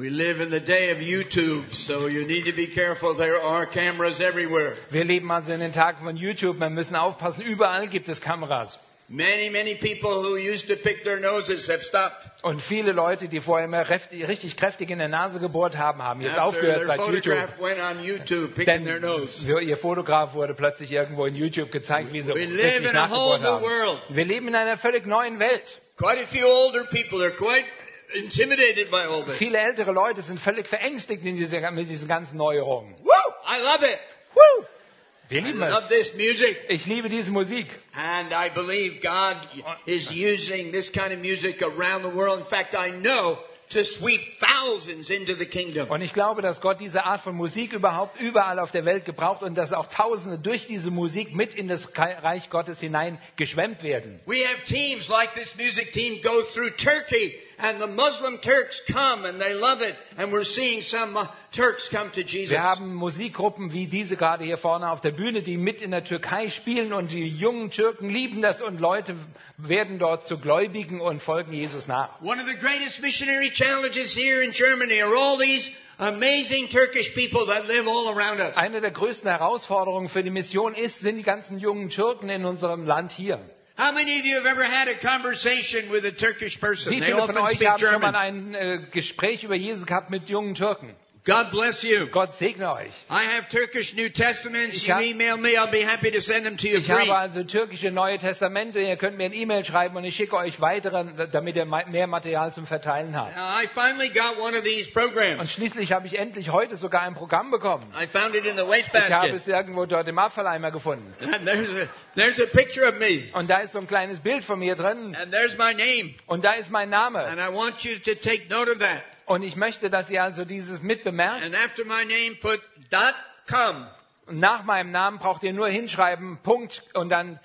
Wir leben also in den Tagen von YouTube. Wir müssen aufpassen. Überall gibt es Kameras. Many, many people who used to pick their noses have stopped. Und viele Leute, die vorher immer richtig kräftig in der Nase gebohrt haben, haben jetzt After aufgehört seit YouTube. went on YouTube picking Denn their nose. ihr Fotograf wurde plötzlich irgendwo in YouTube gezeigt, wie sie We richtig nachgebohrt haben. world. Wir leben in einer völlig neuen Welt. Quite a few older people are quite intimidated by all this. Viele ältere Leute sind völlig verängstigt in diese, mit diesen ganzen Neuerungen. Woo! I love it. Woo! Wir I lieben love es. this music. Ich liebe diese Musik. And I believe God is using this kind of music around the world. In fact, I know to sweep thousands into the kingdom. Und ich glaube, dass Gott diese Art von Musik überhaupt überall auf der Welt gebraucht und dass auch Tausende durch diese Musik mit in das Reich Gottes hinein geschwemmt werden. We have teams like this music team go through Turkey and the Muslim Turks come and they love it. And we're seeing some uh, Turks come to Jesus. Wir haben Musikgruppen wie diese gerade hier vorne auf der Bühne, die mit in der Türkei spielen und die jungen Türken lieben das und Leute werden dort zu Gläubigen und folgen Jesus nach. One of the greatest missionary challenges here in Germany are all these amazing Turkish people that live all around us. Eine der größten Herausforderungen für die Mission ist, sind die ganzen jungen Türken in unserem Land hier. How many of you have ever had a conversation with a Turkish person? Wie viele von euch haben schon mal ein äh, Gespräch über Jesus gehabt mit jungen Türken? God bless you. Gott segne euch. I have Turkish New Testaments. Ich You email me, I'll be happy to send them to you Ich free. habe also türkische Neue Testamente. Ihr könnt mir ein E-Mail schreiben und ich schicke euch weitere, damit ihr mehr Material zum Verteilen habt. I finally got one of these Und programs. schließlich habe ich endlich heute sogar ein Programm bekommen. I found it in the Ich habe es irgendwo dort im Abfalleimer gefunden. And there's a, there's a picture of me. Und da ist so ein kleines Bild von mir drin. And there's my name. Und da ist mein Name. And I want you to take note of that. Und ich möchte, dass ihr also dieses mitbemerkt. And after my name, put dot com. Nach meinem Namen braucht ihr nur hinschreiben, Punkt und dann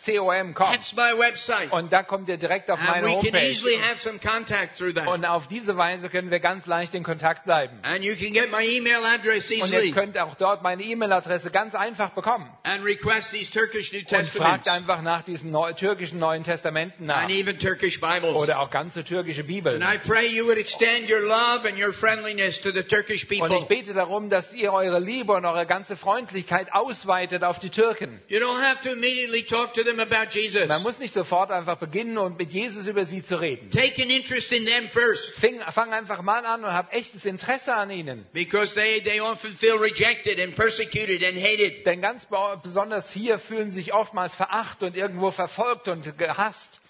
com. That's my website. Und da kommt ihr direkt auf meine we can Homepage. easily have some contact through that. Und auf diese Weise können wir ganz leicht in Kontakt bleiben. And you can get my email address Und ihr könnt auch dort meine E-Mail-Adresse ganz einfach bekommen. Und fragt einfach nach diesen türkischen Neuen Testamenten nach. and even Turkish Bibles. Oder auch ganze türkische Bibeln. And I pray you would extend your love and your friendliness to the Turkish Und ich people. bete darum, dass ihr eure Liebe und eure ganze Freundlichkeit ausweitet auf die Türken. You don't have to immediately talk to them about Jesus. Man muss nicht sofort einfach beginnen und mit Jesus über sie zu reden. Take an interest in them first Fing, fang einfach mal an und hab echtes Interesse an ihnen. because they, they often feel rejected and persecuted and hated. Denn ganz be- besonders hier fühlen sich oftmals verachtet und irgendwo verfolgt und gehasst.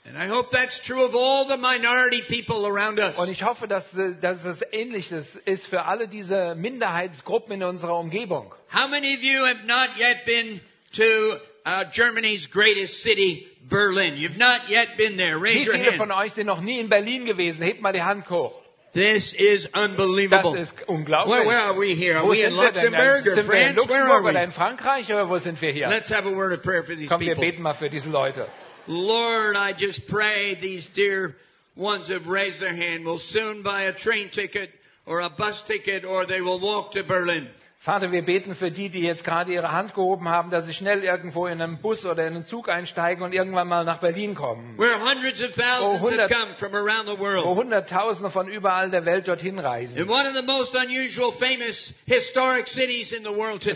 Und ich hoffe, dass, dass es ähnliches ist für alle diese Minderheitsgruppen in unserer Umgebung. How many of you have not yet been to uh, Germany's greatest city, Berlin? You've not yet been there. Wie Raise your viele von hand. euch sind noch nie in Berlin gewesen? Hebt mal die Hand hoch. This is Das unbelievable. ist unglaublich. Where, where are we here? Are Wo we in wir? Luxembourg or Sind wir in France? Luxemburg oder in Frankreich oder wo sind wir hier? Let's have a word of prayer for these Komm, wir people. beten mal für diese Leute. Lord, I just pray these dear ones have raised their hand will soon buy a train ticket or a bus ticket or they will walk to Berlin. Vater, wir beten für die, die jetzt gerade ihre Hand gehoben haben, dass sie schnell irgendwo in einen Bus oder in einen Zug einsteigen und irgendwann mal nach Berlin kommen. Where hundreds of thousands have hundert- come from around the Wo. Hunderttausende von überall der Welt dorthin reisen. Das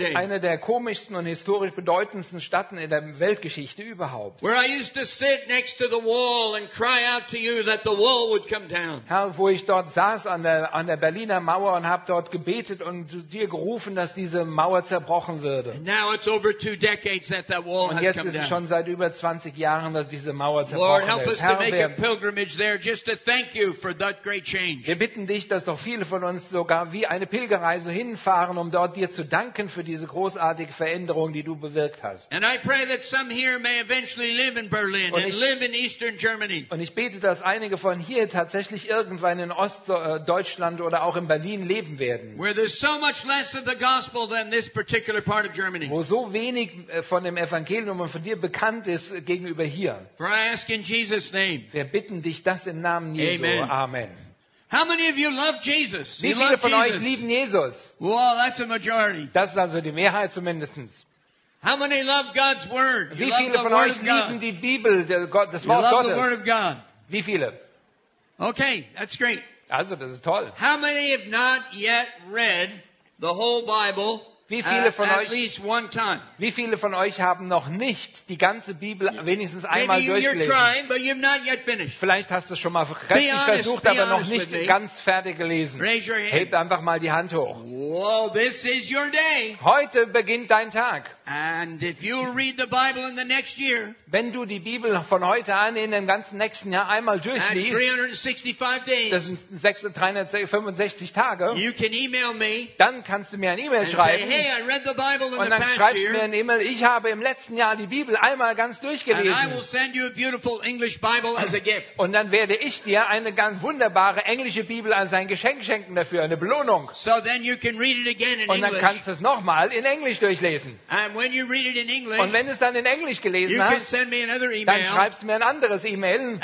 ist eine der komischsten und historisch bedeutendsten Städten in der Weltgeschichte überhaupt. Herr, wo ich dort saß an der, an der Berliner Mauer und habe dort gebetet und zu dir gerufen, dass diese Mauer zerbrochen würde. And now it's over two decades that that wall Und has jetzt ist es schon seit über 20 Jahren, dass diese Mauer Lord, zerbrochen us ist. Herr, wir, bitten dich, dass doch viele von uns sogar wie eine Pilgerreise hinfahren, um dort dir zu danken für diese großartige Veränderung, die du bewirkt hast. Und ich-. Und bete, dass einige von hier tatsächlich irgendwann in Ostdeutschland oder auch in Berlin leben werden, Where there's so much less of the gospel than this particular part of Germany. wo so wenig äh, von dem Evangelium und von dir bekannt ist äh, gegenüber hier. For I ask in Jesus' name. Wir bitten dich das im Namen Jesu. Amen. Amen. How many of you love Jesus? Wie viele von euch lieben Jesus? Well, that's a majority. Das ist also die Mehrheit zumindestens. How many love God's word? You Wie viele von euch lieben die Bibel, das You Wort love the word Gottes? of God. Wie viele? Okay, that's great. Also, das ist toll. How many have not yet read the whole Bible Wie viele at, von euch- least one time? Wie viele von euch haben noch nicht die ganze Bibel wenigstens einmal durchgelesen? Vielleicht hast du es schon mal kräftig versucht, be aber noch nicht ganz fertig gelesen. Raise your hand. Hebt einfach mal die Hand hoch. Whoa, this is your day. Heute beginnt dein Tag. And if you'll read the Bible in the next year, Wenn du die Bibel von heute an in dem ganzen nächsten Jahr einmal durchliest, 365 das sind 6 365 Tage, you can email me dann kannst du mir ein E-Mail and say, schreiben hey, I read the Bible in und the dann schreibst du mir ein E-Mail, ich habe im letzten Jahr die Bibel einmal ganz and I will durchgelesen. send you a beautiful English Bible as a gift. Und dann werde ich dir eine ganz wunderbare englische Bibel als ein Geschenk schenken dafür, eine Belohnung. So then you can read it again in Und dann English. kannst du es nochmal in Englisch durchlesen. And English, Und wenn du es dann in Englisch gelesen hast, dann schreibst du mir ein anderes E-Mail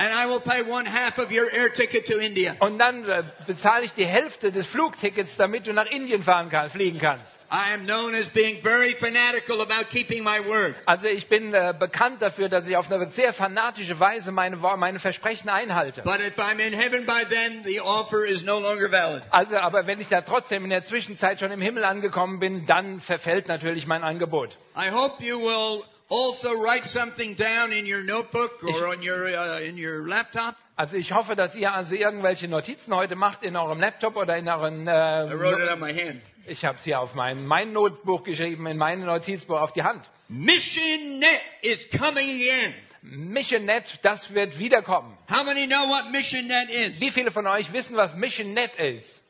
und dann äh, bezahle ich die Hälfte des Flugtickets, damit du nach Indien fahren kannst, fliegen kannst. I am known as being very fanatical about keeping my word. Also ich bin äh, bekannt dafür, dass ich auf eine sehr fanatische Weise meine, meine Versprechen einhalte. But if I'm in heaven by then, the offer is no longer valid. Also, aber wenn ich da trotzdem in der Zwischenzeit schon im Himmel angekommen bin, dann verfällt natürlich mein Angebot. I hope you will also write something down in your notebook Ich- or on your uh, in your laptop. Also ich hoffe, dass ihr also irgendwelche Notizen heute macht in eurem Laptop oder in euren. I wrote it Äh, on my hand. Ich habe es hier auf mein, mein Notbuch geschrieben, in meinem Notizbuch auf die Hand. Mission Net is coming again. MissionNet, das wird wiederkommen. How many know what Mission Net is? Wie viele von euch wissen, was MissionNet ist?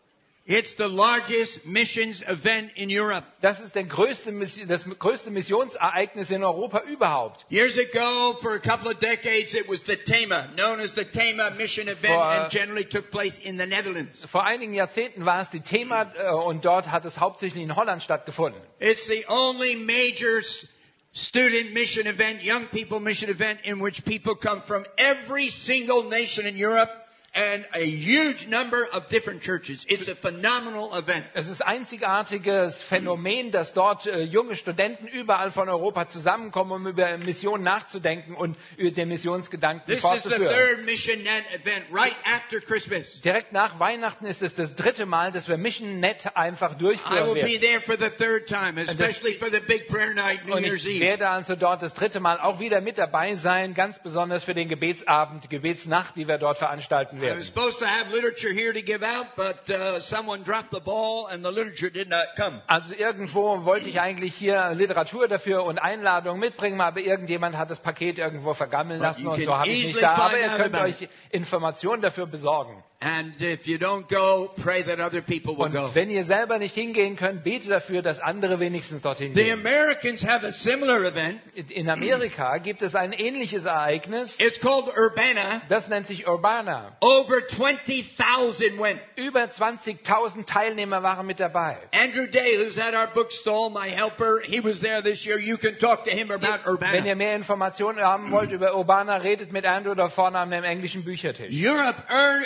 It's the largest missions event in Europe. Das ist der größte, das größte Missionsereignis in Europa überhaupt. Years ago, for a couple of decades, it was the TEMA, known as the TEMA Mission Event, For- and generally took place in the Netherlands. Vor einigen Jahrzehnten war es die Thema äh, und dort hat es hauptsächlich in Holland stattgefunden. It's the only major student mission event, young people mission event, in which people come from every single nation in Europe and a huge number of different churches. It's a phenomenal event. Es ist einzigartiges Phänomen, dass dort äh, junge Studenten überall von Europa zusammenkommen, um über Missionen nachzudenken und über den Missionsgedanken This is the fortzuführen. third Mission Net event right after Christmas. Direkt nach Weihnachten ist es das dritte Mal, dass wir MissionNet einfach I durchführen will be werden. there for the third time, especially for the big prayer night, New Und Year's ich Eve. werde also dort das dritte Mal auch wieder mit dabei sein, ganz besonders für den Gebetsabend, die Gebetsnacht, die wir dort veranstalten I was werden. supposed to have literature here to give out, but uh, someone dropped the ball and the literature did not come. Also irgendwo wollte ich eigentlich hier Literatur dafür und Einladungen mitbringen, aber irgendjemand hat das Paket irgendwo vergammeln But lassen you und can so habe ich easily nicht da. Aber find ihr out könnt about euch Informationen dafür besorgen. And if you don't go, pray that other people will Und wenn ihr selber nicht hingehen könnt, bete dafür, dass andere wenigstens dorthin The gehen. Americans have a similar event. In Amerika gibt es ein ähnliches Ereignis, It's called Urbana. das nennt sich Urbana. Over 20,000 went. Über 20.000 Teilnehmer waren mit dabei. Andrew Day, who's at our bookstall, my helper, he was there this year. You can talk to him about Wenn ihr Urbana. mehr Informationen haben wollt über Urbana, redet mit Andrew da vorne dem englischen Büchertisch. Europe ur-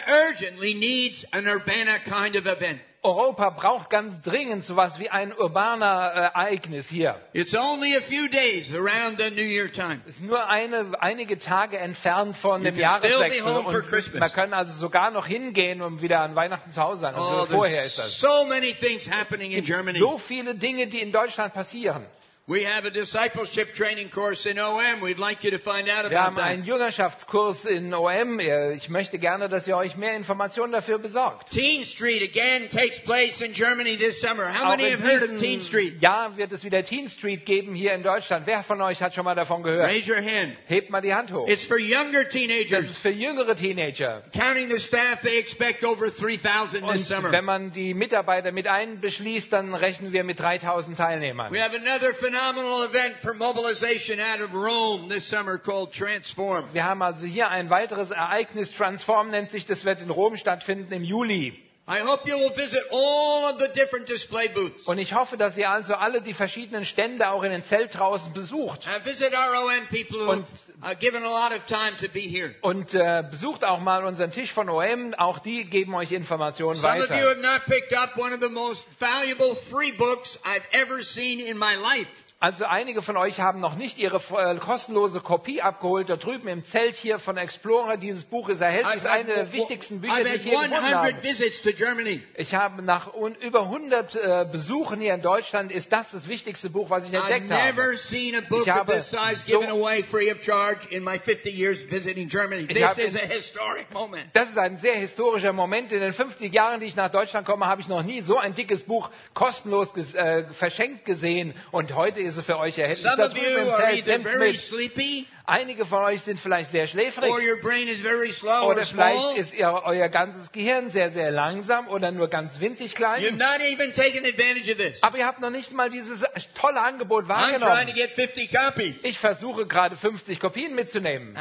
urgently needs an Urbana kind of event. Europa braucht ganz dringend sowas wie ein urbaner äh, Ereignis hier. It's only a few days around the New Year time. Es ist nur eine, einige Tage entfernt von You dem Jahreswechsel und man kann also sogar noch hingehen, um wieder an Weihnachten zu Hause sein. Also Oh, vorher ist das. so many things happening in Germany. So viele Dinge, die in Deutschland passieren. We have a discipleship training course in OM. We'd like you to find out Wir about haben that. einen Jüngerschaftskurs in OM. Ich möchte gerne, dass ihr euch mehr Informationen dafür besorgt. Teen Street again takes place in Germany this summer. How Auch many have heard of Teen Street? Jahr wird es wieder Teen Street geben hier in Deutschland. Wer von euch hat schon mal davon gehört? Raise your hand. Hebt mal die Hand hoch. It's for younger Das teenagers. ist für jüngere Teenager. Counting the staff, they expect over 3,000 Und this summer. wenn man die Mitarbeiter mit einbeschließt, dann rechnen wir mit 3000 Teilnehmern. We have another phenomenal event for mobilization out of Rome this summer called Transform. Wir haben also hier ein weiteres Ereignis, Transform nennt sich, das wird in Rom stattfinden im Juli. I hope you will visit all of the different display booths. Und ich hoffe, dass ihr also alle die verschiedenen Stände auch in den Zelt draußen besucht. Uh, visit our ON people who Und- have uh, given a lot of time to be here. Und äh, besucht auch mal unseren Tisch von OM, auch die geben euch Informationen Some of you weiter. have not picked up one of the most valuable free books I've ever seen in my life. Also einige von euch haben noch nicht ihre äh, kostenlose Kopie abgeholt. Da drüben im Zelt hier von Explorer. Dieses Buch ist erhältlich. ist eine der wichtigsten Bücher, die ich je gefunden habe. 100 visits to Germany. Ich habe nach über 100 äh, Besuchen hier in Deutschland ist das das wichtigste Buch, was ich entdeckt habe. Ich habe so- given away free of charge in my 50 years visiting Germany. Ich habe is in- a historic moment. Das ist ein sehr historischer Moment. In den 50 Jahren, die ich nach Deutschland komme, habe ich noch nie so ein dickes Buch kostenlos ges äh, verschenkt gesehen. Und heute es für euch erhältlich. Some Da of drüben you im are Zelt, very mit. Einige von euch sind vielleicht sehr schläfrig. or your brain is very slow or Oder vielleicht ist ihr, euer ganzes Gehirn sehr, sehr langsam oder nur ganz winzig You've klein. not even taken advantage of this. Aber ihr habt noch nicht mal dieses tolle Angebot I'm trying to wahrgenommen. get 50 copies. Ich versuche gerade 50 Kopien mitzunehmen.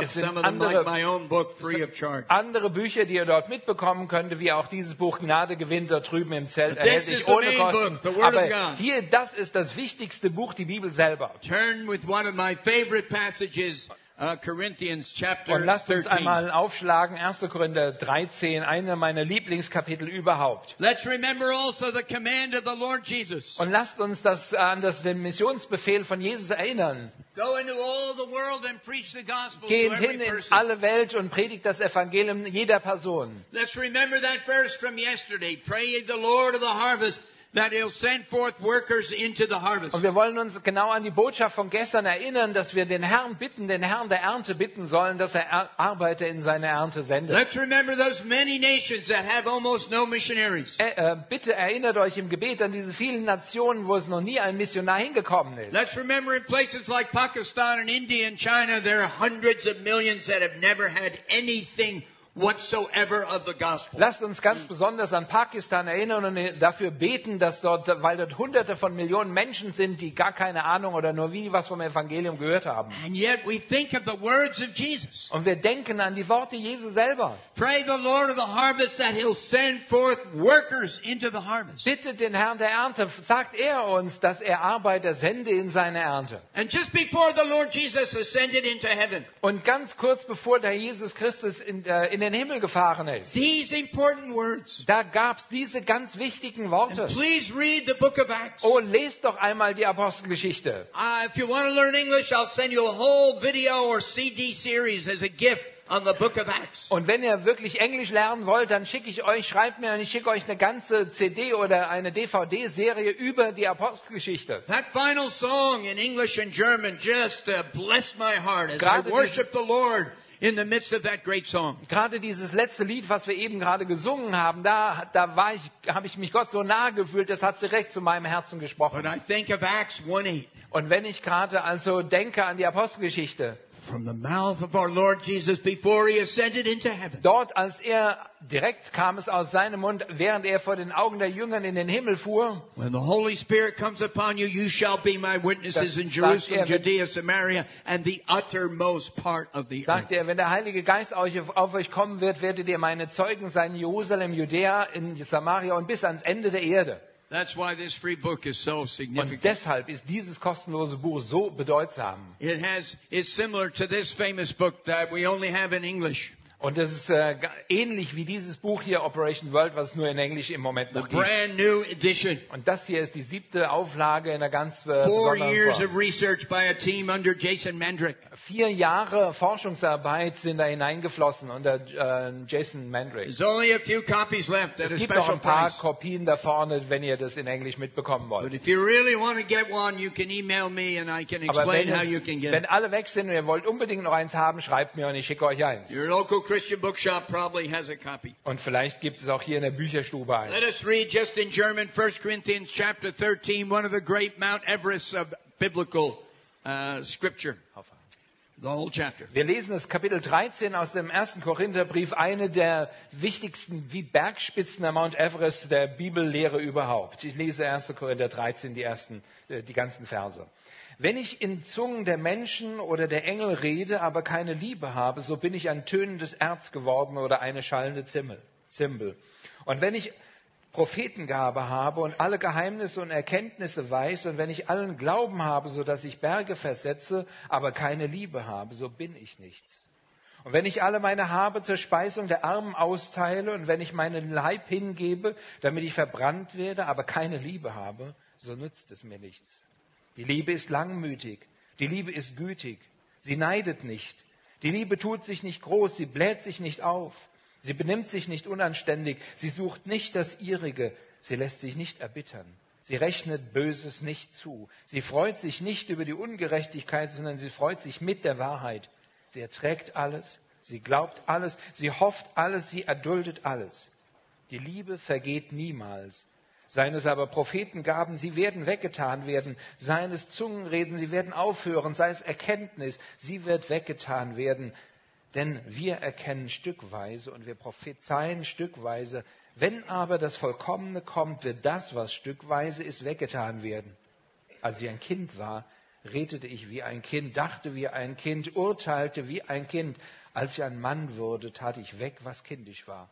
Es sind andere-. Andere Bücher, die ihr dort mitbekommen könnt, wie auch dieses Buch Gnade gewinnt, da drüben im Zelt erhältlich ohne Kosten. Aber hier, das ist das wichtigste Buch, die Bibel selber. Turn with one of my favorite passages, uh, Corinthians chapter Und lasst uns 13. einmal aufschlagen, 1. Korinther 13, einer meiner Lieblingskapitel überhaupt. Let's remember also the command of the Lord Jesus. Und lasst uns das an das, den Missionsbefehl von Jesus erinnern. Go into all the world and preach the gospel to Geht hin in alle Welt und predigt das Evangelium jeder Person. Let's remember that verse from yesterday. Pray the Lord of the harvest that he'll send forth workers into the harvest. Und wir wollen uns genau an die Botschaft von gestern erinnern, dass wir den Herrn bitten, den Herrn der Ernte bitten sollen, dass er Er- Arbeiter in seine Ernte sendet. Let's remember those many nations that have almost no missionaries. Äh, äh, bitte erinnert euch im Gebet an diese vielen Nationen, wo es noch nie ein Missionar hingekommen ist. Let's remember in places like Pakistan and India and China, there are hundreds of millions that have never had anything whatsoever of the gospel. Lasst uns ganz besonders an Pakistan erinnern und dafür beten, dass dort, weil dort Hunderte von Millionen Menschen sind, die gar keine Ahnung oder nur wie was vom Evangelium gehört haben. And yet we think of the words of Jesus. Und wir denken an die Worte Jesu selber. Pray the Lord of the harvest that he'll send forth workers into the harvest. Bittet den Herrn der Ernte, sagt er uns, dass er Arbeiter sende in seine Ernte. And just before the Lord Jesus ascended into heaven, Und ganz kurz bevor der Jesus Christus in, äh, in den Himmel gefahren ist, these important words. da gab's diese ganz wichtigen Worte. Please read the book of Acts. Oh, lest doch einmal die Apostelgeschichte. Uh, if you want to learn English, I'll send you a whole video or CD series as a gift on the book of Acts. Und wenn ihr wirklich Englisch lernen wollt, dann schicke ich euch, schreibt mir und ich schicke euch eine ganze CD oder eine DVD-Serie über die Apostelgeschichte. That final song in English and German just uh, blessed my heart as Gerade I worship the Lord in the midst of that great song. Gerade dieses letzte Lied, was wir eben gerade gesungen haben, da, da war ich, habe ich mich Gott so nahe gefühlt, das hat direkt zu meinem Herzen gesprochen. But I think of Acts 1:8. Und wenn ich gerade also denke an die Apostelgeschichte, From the mouth of our Lord Jesus before he ascended into heaven. dort als er direkt kam es aus seinem Mund, während er vor den Augen der Jüngern in den Himmel fuhr, When the Holy Spirit comes upon you, you shall be my witnesses in sagt Jerusalem, er, Judea, Samaria, and the uttermost part of the earth. sagte er, wenn der Heilige Geist auf, auf euch kommen wird, werdet ihr meine Zeugen sein, in Jerusalem, Judäa, in Samaria und bis ans Ende der Erde. That's why this free book is so significant. Und deshalb ist dieses kostenlose Buch so bedeutsam. It has, it's similar to this famous book that we only have in English. Und das ist äh, ähnlich wie dieses Buch hier, Operation World, was es nur in Englisch im Moment noch gibt. brand new edition. Und das hier ist die siebte Auflage in einer ganz äh, Four besonderen years Form. of research by a team under Jason Mandrick. Vier Jahre Forschungsarbeit sind da hineingeflossen unter äh, Jason Mandrake. There's only a few copies left at Es a gibt noch special ein paar price. Kopien da vorne, wenn ihr das in Englisch mitbekommen But wollt. if you really want to get one, you can email me and I can Aber explain wenn, how es, you can get wenn it. alle weg sind und ihr wollt unbedingt noch eins haben, schreibt mir und ich schicke euch eins. Your local Christian bookshop probably has a copy. Und vielleicht gibt es auch hier in der Bücherstube eins. Let us read just in German 1 Corinthians chapter 13, one of the great Mount Everests of biblical uh, scripture. The whole chapter. Wir lesen das Kapitel 13 aus dem ersten Korintherbrief, eine der wichtigsten wie Bergspitzen der Mount Everest der Bibellehre überhaupt. Ich lese 1. Korinther 13, die ersten, äh, die ganzen Verse. Wenn ich in Zungen der Menschen oder der Engel rede, aber keine Liebe habe, so bin ich ein tönendes Erz geworden oder eine schallende Zimbel. Und wenn ich Prophetengabe habe und alle Geheimnisse und Erkenntnisse weiß und wenn ich allen Glauben habe, so dass ich Berge versetze, aber keine Liebe habe, so bin ich nichts. Und wenn ich alle meine Habe zur Speisung der Armen austeile und wenn ich meinen Leib hingebe, damit ich verbrannt werde, aber keine Liebe habe, so nützt es mir nichts. Die Liebe ist langmütig, die Liebe ist gütig, sie neidet nicht, die Liebe tut sich nicht groß, sie bläht sich nicht auf, sie benimmt sich nicht unanständig, sie sucht nicht das ihrige, sie lässt sich nicht erbittern. Sie rechnet Böses nicht zu. Sie freut sich nicht über die Ungerechtigkeit, sondern sie freut sich mit der Wahrheit. Sie erträgt alles, sie glaubt alles, sie hofft alles, sie erduldet alles. Die Liebe vergeht niemals. Seien es aber Prophetengaben, sie werden weggetan werden. Seien es Zungenreden, sie werden aufhören. Sei es Erkenntnis, sie wird weggetan werden. Denn wir erkennen stückweise und wir prophezeien stückweise. Wenn aber das Vollkommene kommt, wird das, was stückweise ist, weggetan werden. Als ich ein Kind war, redete ich wie ein Kind, dachte wie ein Kind, urteilte wie ein Kind. Als ich ein Mann wurde, tat ich weg, was kindisch war.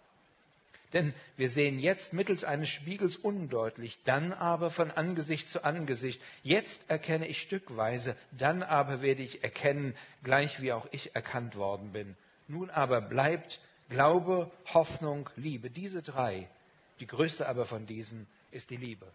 Denn wir sehen jetzt mittels eines Spiegels undeutlich, dann aber von Angesicht zu Angesicht. Jetzt erkenne ich stückweise, dann aber werde ich erkennen, gleich wie auch ich erkannt worden bin. Nun aber bleibt Glaube, Hoffnung, Liebe. Diese drei. Die größte aber von diesen ist die Liebe.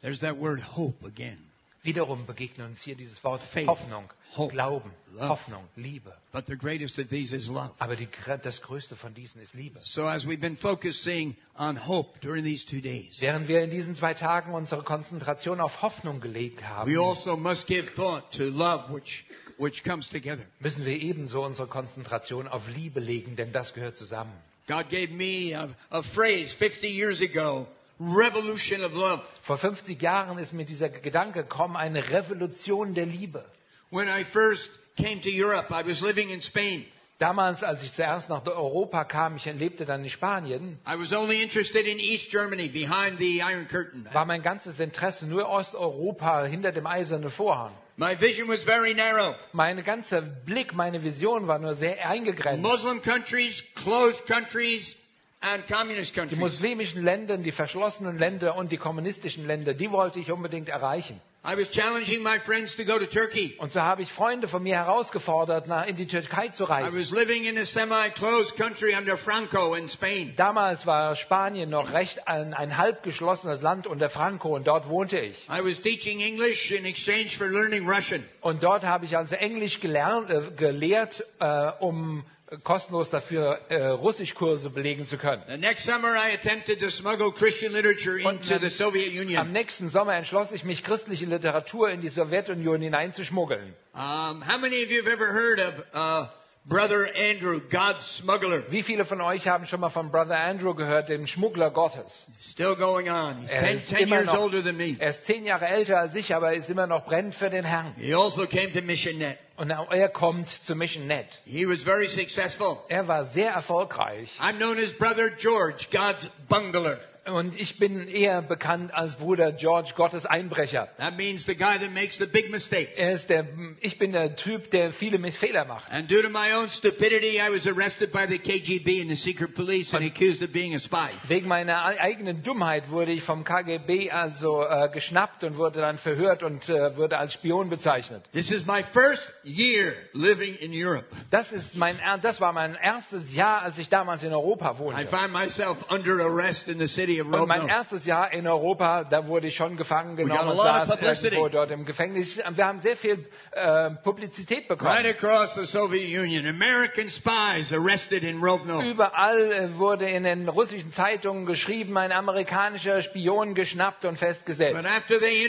There's that word hope again. Wiederum begegnet uns hier dieses Wort Faith, Hoffnung, hope, Glauben, love. Hoffnung, Liebe. But the greatest of these is love. Aber die, das größte von diesen ist Liebe. So as we've been focusing on hope during these two days, Während wir in diesen zwei Tagen unsere Konzentration auf Hoffnung gelegt haben, we also must give thought to love which, which comes together. müssen wir ebenso unsere Konzentration auf Liebe legen, denn das gehört zusammen. God gave me a, a phrase 50 years ago, revolution of love. Vor 50 Jahren ist mir dieser Gedanke gekommen, eine Revolution der Liebe. When I first came to Europe, I was living in Spain. Damals, als ich zuerst nach Europa kam, ich lebte dann in Spanien, I was only interested in East Germany behind the Iron Curtain. war mein ganzes Interesse nur Osteuropa hinter dem eisernen Vorhang. My vision was very narrow. Mein ganzer Blick, meine Vision war nur sehr eingegrenzt. Muslim countries, closed countries, Die muslimischen Länder, die verschlossenen Länder und die kommunistischen Länder, die wollte ich unbedingt erreichen. I was challenging my friends to go to Turkey. Und so habe ich Freunde von mir herausgefordert, nach, in die Türkei zu I reisen. was living in a semi-closed country under Franco in Spain. Damals war Spanien noch recht ein, ein halb geschlossenes Land unter Franco und dort wohnte ich. I was teaching English in exchange for learning Russian. Und dort habe ich also Englisch gelernt, äh, gelehrt, äh, um kostenlos dafür äh, Russischkurse belegen zu können. The next summer I attempted to smuggle Christian literature Und into dann- the Soviet Am Union. nächsten Sommer entschloss ich mich, christliche Literatur in die Sowjetunion hineinzuschmuggeln. Um, how many of you have ever heard of uh, Brother Andrew, God's smuggler? Wie viele von euch haben schon mal von Brother Andrew gehört, dem Schmuggler Gottes? Still going on. He's Er 10, ist 10 immer years noch- older than me. Er ist zehn Jahre älter als ich, aber ist immer noch brennend für den Herrn. He also came to MissionNet. Und er kommt zu Mission Net. He was very successful. Er war sehr erfolgreich. I'm known as Brother George, God's bungler. Und ich bin eher bekannt als Bruder George, Gottes Einbrecher. That means the guy that makes the big mistakes. Er ist der, ich bin der Typ, der viele Fehler macht. And due to my own stupidity, I was arrested by the KGB and the secret police and accused of being a spy. Wegen meiner eigenen Dummheit wurde ich vom KGB also äh, geschnappt und wurde dann verhört und äh, wurde als Spion bezeichnet. This is my first year living in Europe. Das ist mein, das war mein erstes Jahr, als ich damals in Europa I wohnte. find myself under arrest in the city of Und mein Rovno. erstes Jahr in Europa, da wurde ich schon gefangen genommen und saß irgendwo dort im Gefängnis. Wir haben sehr viel äh, Publizität Right bekommen. across the Soviet Union, American spies arrested in Rovno. Überall äh, wurde in den russischen Zeitungen geschrieben, ein amerikanischer Spion geschnappt und But festgesetzt. after they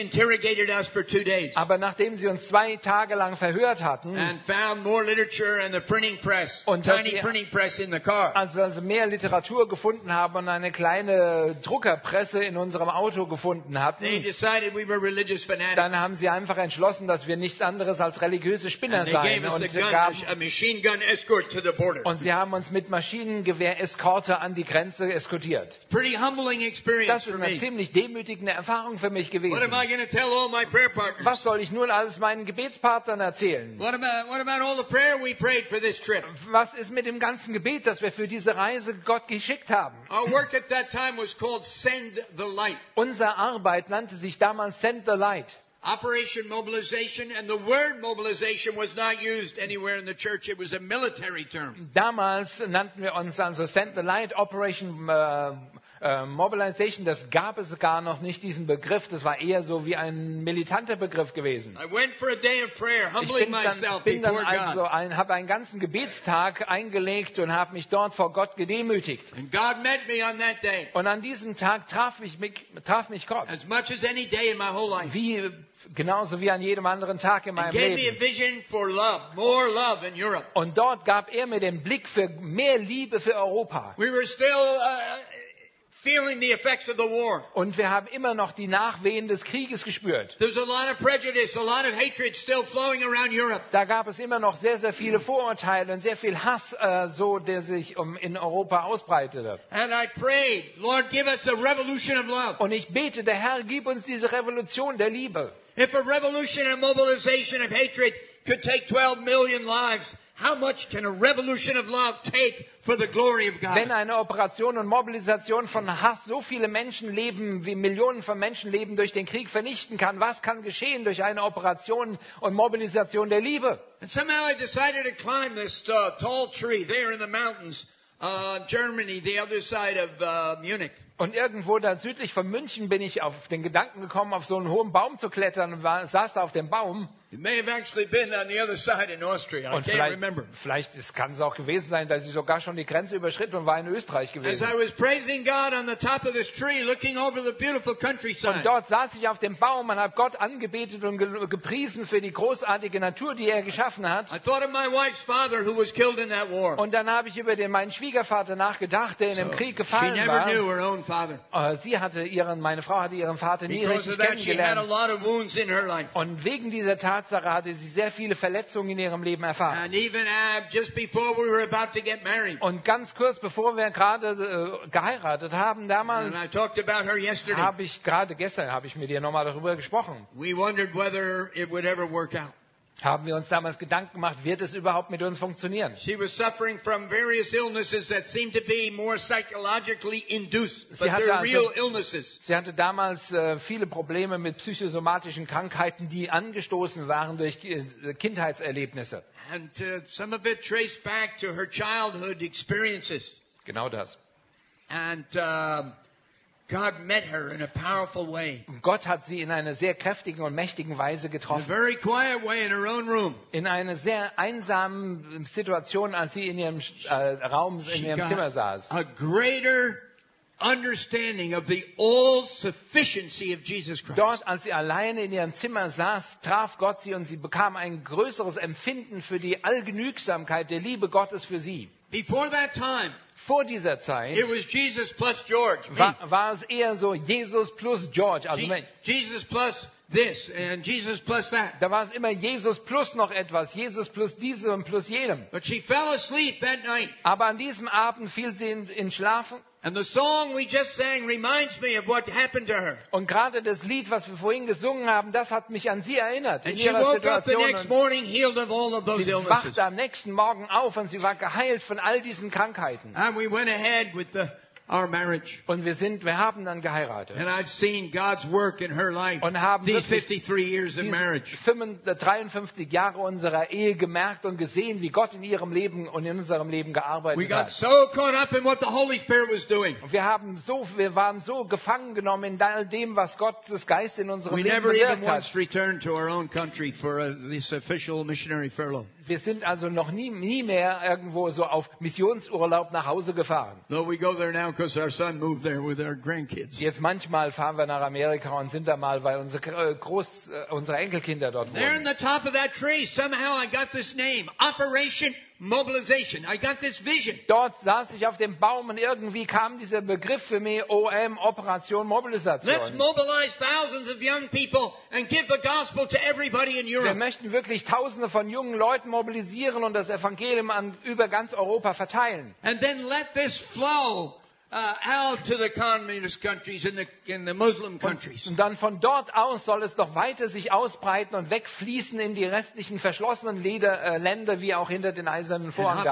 interrogated us for two days Aber nachdem sie uns zwei Tage lang verhört hatten, and found more literature and the printing press, tiny sie- printing press in the car, als also mehr Literatur gefunden haben und eine kleine Druckerpresse in unserem Auto gefunden hatten, decided we were religious fanatics. dann haben sie einfach entschlossen, dass wir nichts anderes als religiöse Spinner seien. Und, gaben, und sie haben uns mit Maschinengewehr-Eskorte an die Grenze eskortiert. Das ist eine ziemlich demütigende Erfahrung für mich What gewesen. am I going to tell all my prayer partners? Was soll ich nun alles meinen Gebetspartnern erzählen? What about what about all the prayer we prayed for this trip? Was ist mit dem ganzen Gebet, das wir für diese Reise Gott geschickt haben? Our work at that time was called Send the Light. Unsere Arbeit nannte sich damals Send the Light. Operation Mobilization, and the word mobilization was not used anywhere in the church. It was a military term. Damals nannten wir uns also Send the Light Operation äh, äh, Mobilization. Das gab es gar noch nicht, diesen Begriff. Das war eher so wie ein militanter Begriff gewesen. I went for a day of prayer, Ich bin dann, myself bin dann also ein, habe einen ganzen Gebetstag eingelegt und habe mich dort vor Gott gedemütigt. Und an diesem Tag traf mich, mich, traf mich Gott. as much as any day in my whole life. Wie, genauso wie an jedem anderen Tag in meinem And gave me a Leben. vision for love, more love in Europe. Und dort gab er mir den Blick für mehr Liebe für Europa. We were still uh, feeling the effects of the war. Und wir haben immer noch die Nachwehen des Krieges gespürt. There's a lot of prejudice, a lot of hatred still flowing around Europe. Da gab es immer noch sehr, sehr viele Vorurteile und sehr viel Hass, äh, so der sich um, in Europa ausbreitete. And I prayed, Lord, give us a revolution of love. Und ich bete, der Herr, gib uns diese Revolution der Liebe. If a revolution and mobilization of hatred could take 12 million lives, how much can a revolution of love take for the glory of God? Wenn eine Operation und Mobilisation von Hass so viele Menschenleben wie Millionen von Menschenleben durch den Krieg vernichten kann, was kann geschehen durch eine Operation und Mobilisation der Liebe? And somehow I decided to climb this uh, tall tree there in the mountains, uh, Germany, the other side of uh, Munich. Und irgendwo da südlich von München bin ich auf den Gedanken gekommen, auf so einen hohen Baum zu klettern und war, saß da auf dem Baum. Und vielleicht, vielleicht es kann es auch gewesen sein, dass ich sogar schon die Grenze überschritten und war in Österreich gewesen. Und dort saß ich auf dem Baum und habe Gott angebetet und ge- gepriesen für die großartige Natur, die er geschaffen hat. I thought of my wife's father who was killed in that war. Und dann habe ich über den, meinen Schwiegervater nachgedacht, der in dem Krieg gefallen war. Father. Äh, Sie hatte ihren, meine Frau hatte ihren Vater nie Because richtig kennengelernt. Und wegen dieser Tatsache hatte sie sehr viele Verletzungen in ihrem Leben erfahren. Uh, Und ganz kurz bevor wir gerade äh, geheiratet haben, damals habe ich gerade gestern habe ich mit ihr nochmal darüber gesprochen. we wondered whether it would ever work out. Haben wir uns damals Gedanken gemacht, wird es überhaupt mit uns funktionieren? She was suffering from various illnesses that seemed to be more psychologically induced, Sie hatte also-. Sie hatte damals äh, viele Probleme mit psychosomatischen Krankheiten, die angestoßen waren durch äh, Kindheitserlebnisse. And uh, some of it traced back to her childhood experiences. Genau das. And um, God met her in a powerful way, Gott hat sie in einer sehr kräftigen und mächtigen Weise in a getroffen. very quiet way in her own room. In einer sehr einsamen Situation, als sie in ihrem äh, Raum, in ihrem Zimmer saß. a greater understanding of the all sufficiency of Jesus Christ. Dort, als sie alleine in ihrem Zimmer saß, traf Gott sie und sie bekam ein größeres Empfinden für die Allgenügsamkeit der Liebe Gottes für sie. Before that time, Vor dieser Zeit it was Jesus plus George. war, war es eher so Jesus plus George. Also Je- Jesus plus this and Jesus plus that. da war es immer Jesus plus noch etwas, Jesus plus diese und plus jedem. But she fell asleep that night. Aber an diesem Abend fiel sie in, in Schlafen Und gerade das Lied, was wir vorhin gesungen haben, das hat mich an sie erinnert in And ihrer Situation. morning sie wachte am nächsten Morgen auf und sie war geheilt von all diesen Krankheiten. And we went ahead with the, our marriage. Und wir sind, wir haben dann geheiratet. And I've seen God's work in her life Und haben these 53 years of marriage. 55 53 Jahre unserer Ehe gemerkt und gesehen, wie Gott in ihrem Leben und in unserem Leben We gearbeitet got hat. so caught up in what the Holy Spirit was doing. Und wir haben so, wir waren so gefangen genommen in all dem, was Gottes Geist in unserem We Leben never even once returned to our own country for uh, this official missionary furlough. Wir sind also noch nie, nie mehr irgendwo so auf Missionsurlaub nach Hause gefahren. Though we go there now because our son moved there with our grandkids. Jetzt manchmal fahren wir nach Amerika und sind da mal, weil unsere äh, Groß, äh, unsere Enkelkinder dort There in wohnen. the top of that tree, somehow I got this name, Operation Mobilization. I got this vision. Dort saß ich auf dem Baum und irgendwie kam dieser Begriff für mich, OM, Operation Mobilisation. Let's mobilize thousands of young people and give the gospel to everybody in Wir Europe. möchten wirklich Tausende von jungen Leuten mobilisieren und das Evangelium an, über ganz Europa verteilen. And then let this flow uh, out to the communist countries and the, Muslim countries. Und dann von dort aus soll es noch weiter sich ausbreiten und wegfließen in die restlichen verschlossenen Leder, äh, Länder, wie auch hinter den eisernen Vorhang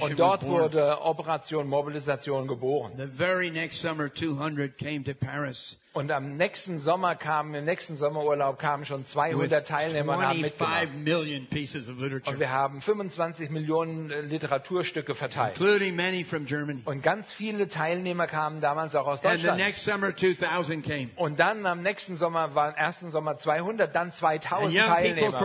Und dort wurde Operation Mobilisation geboren. The very next summer, 200 came to Paris Und am nächsten Sommer kamen, im nächsten Sommerurlaub kamen schon 200 Teilnehmer und haben mitgemacht. 25 million pieces of Und wir haben 25 Millionen äh, Literaturstücke verteilt. including many from Germany. Und ganz viele Teilnehmer kamen damals auch aus And the Deutschland. next summer, 2000 came. Und dann am nächsten Sommer war im ersten Sommer 200, dann And 2000 young people from Teilnehmer.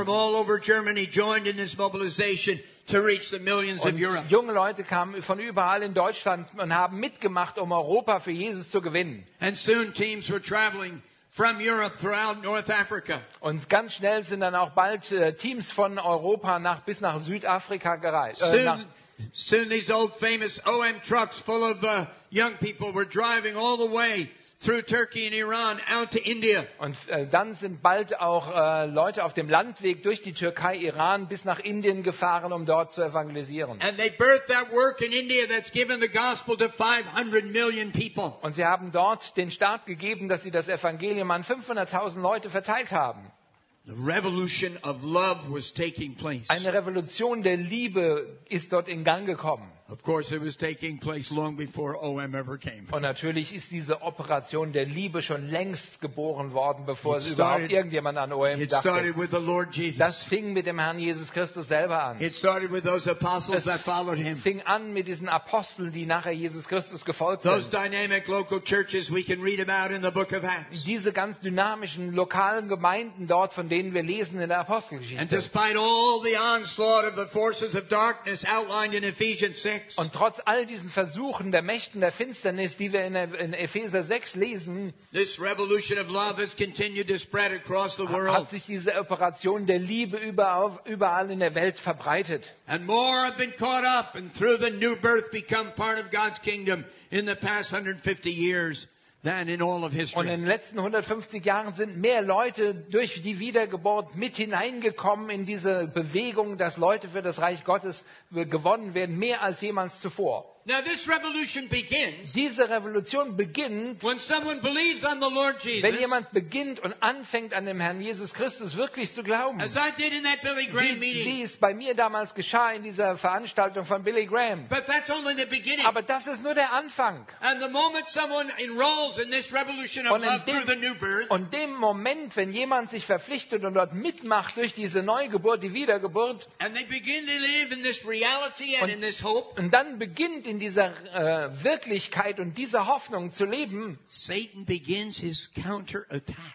To reach the millions of Und Europe. junge Leute kamen von überall in Deutschland und haben mitgemacht, um Europa für Jesus zu gewinnen. And soon teams were traveling from Europe throughout North Africa. Und ganz schnell sind dann auch bald äh, Teams von Europa nach, bis nach Südafrika gereist. Äh, nach, Soon, soon these old famous OM trucks full of uh, young people were driving all the way through Turkey and Iran out to India. und äh, dann sind bald auch äh, Leute auf dem Landweg durch die Türkei, Iran bis nach Indien gefahren, um dort zu evangelisieren. And they birthed that work in India that's given the gospel to 500 million people. Und sie haben dort den Start gegeben, dass sie das Evangelium an 500.000 Leute verteilt haben. The revolution of love was taking place. Eine Revolution der Liebe ist dort in Gang gekommen. Of course, it was taking place long before OM ever came. Und natürlich ist diese Operation der Liebe schon längst geboren worden, bevor es überhaupt irgendjemand an OM dachte. Das fing mit dem Herrn Jesus Christus selber an. It started with those apostles Es that followed him. fing an mit diesen Aposteln, die nachher Jesus Christus gefolgt Those sind. dynamic local churches we can read about in the book of Acts. Diese ganz dynamischen lokalen Gemeinden dort, von denen wir lesen in der And Apostelgeschichte. despite all the onslaught of the forces of darkness outlined in Ephesians 6, Und trotz all diesen Versuchen der Mächten der Finsternis, die wir in, in Epheser 6 lesen, this revolution of love has continued to spread across the world. hat sich diese Operation der Liebe überall, überall in der Welt verbreitet. And more have been caught up and through the new birth become part of God's kingdom in the past 150 years than in all of Und in history. den letzten 150 Jahren sind mehr Leute durch die Wiedergeburt mit hineingekommen in diese Bewegung, dass Leute für das Reich Gottes gewonnen werden, mehr als jemals zuvor. Now this revolution begins Diese Revolution beginnt, when someone believes on the Lord wenn Jesus, jemand beginnt und anfängt an dem Herrn Jesus Christus wirklich zu glauben. as I did in that Billy Graham Wie, meeting. wie es bei mir damals geschah in dieser Veranstaltung von Billy Graham. But that's only the beginning. Aber das ist nur der Anfang. And the moment someone enrolls in this revolution of Und in love through the new birth, Und dem Moment, wenn jemand sich verpflichtet und dort mitmacht durch diese Neugeburt, die Wiedergeburt, and they begin to live in this reality and Und- in this hope, und dann beginnt in dieser äh, Wirklichkeit und dieser Hoffnung zu leben,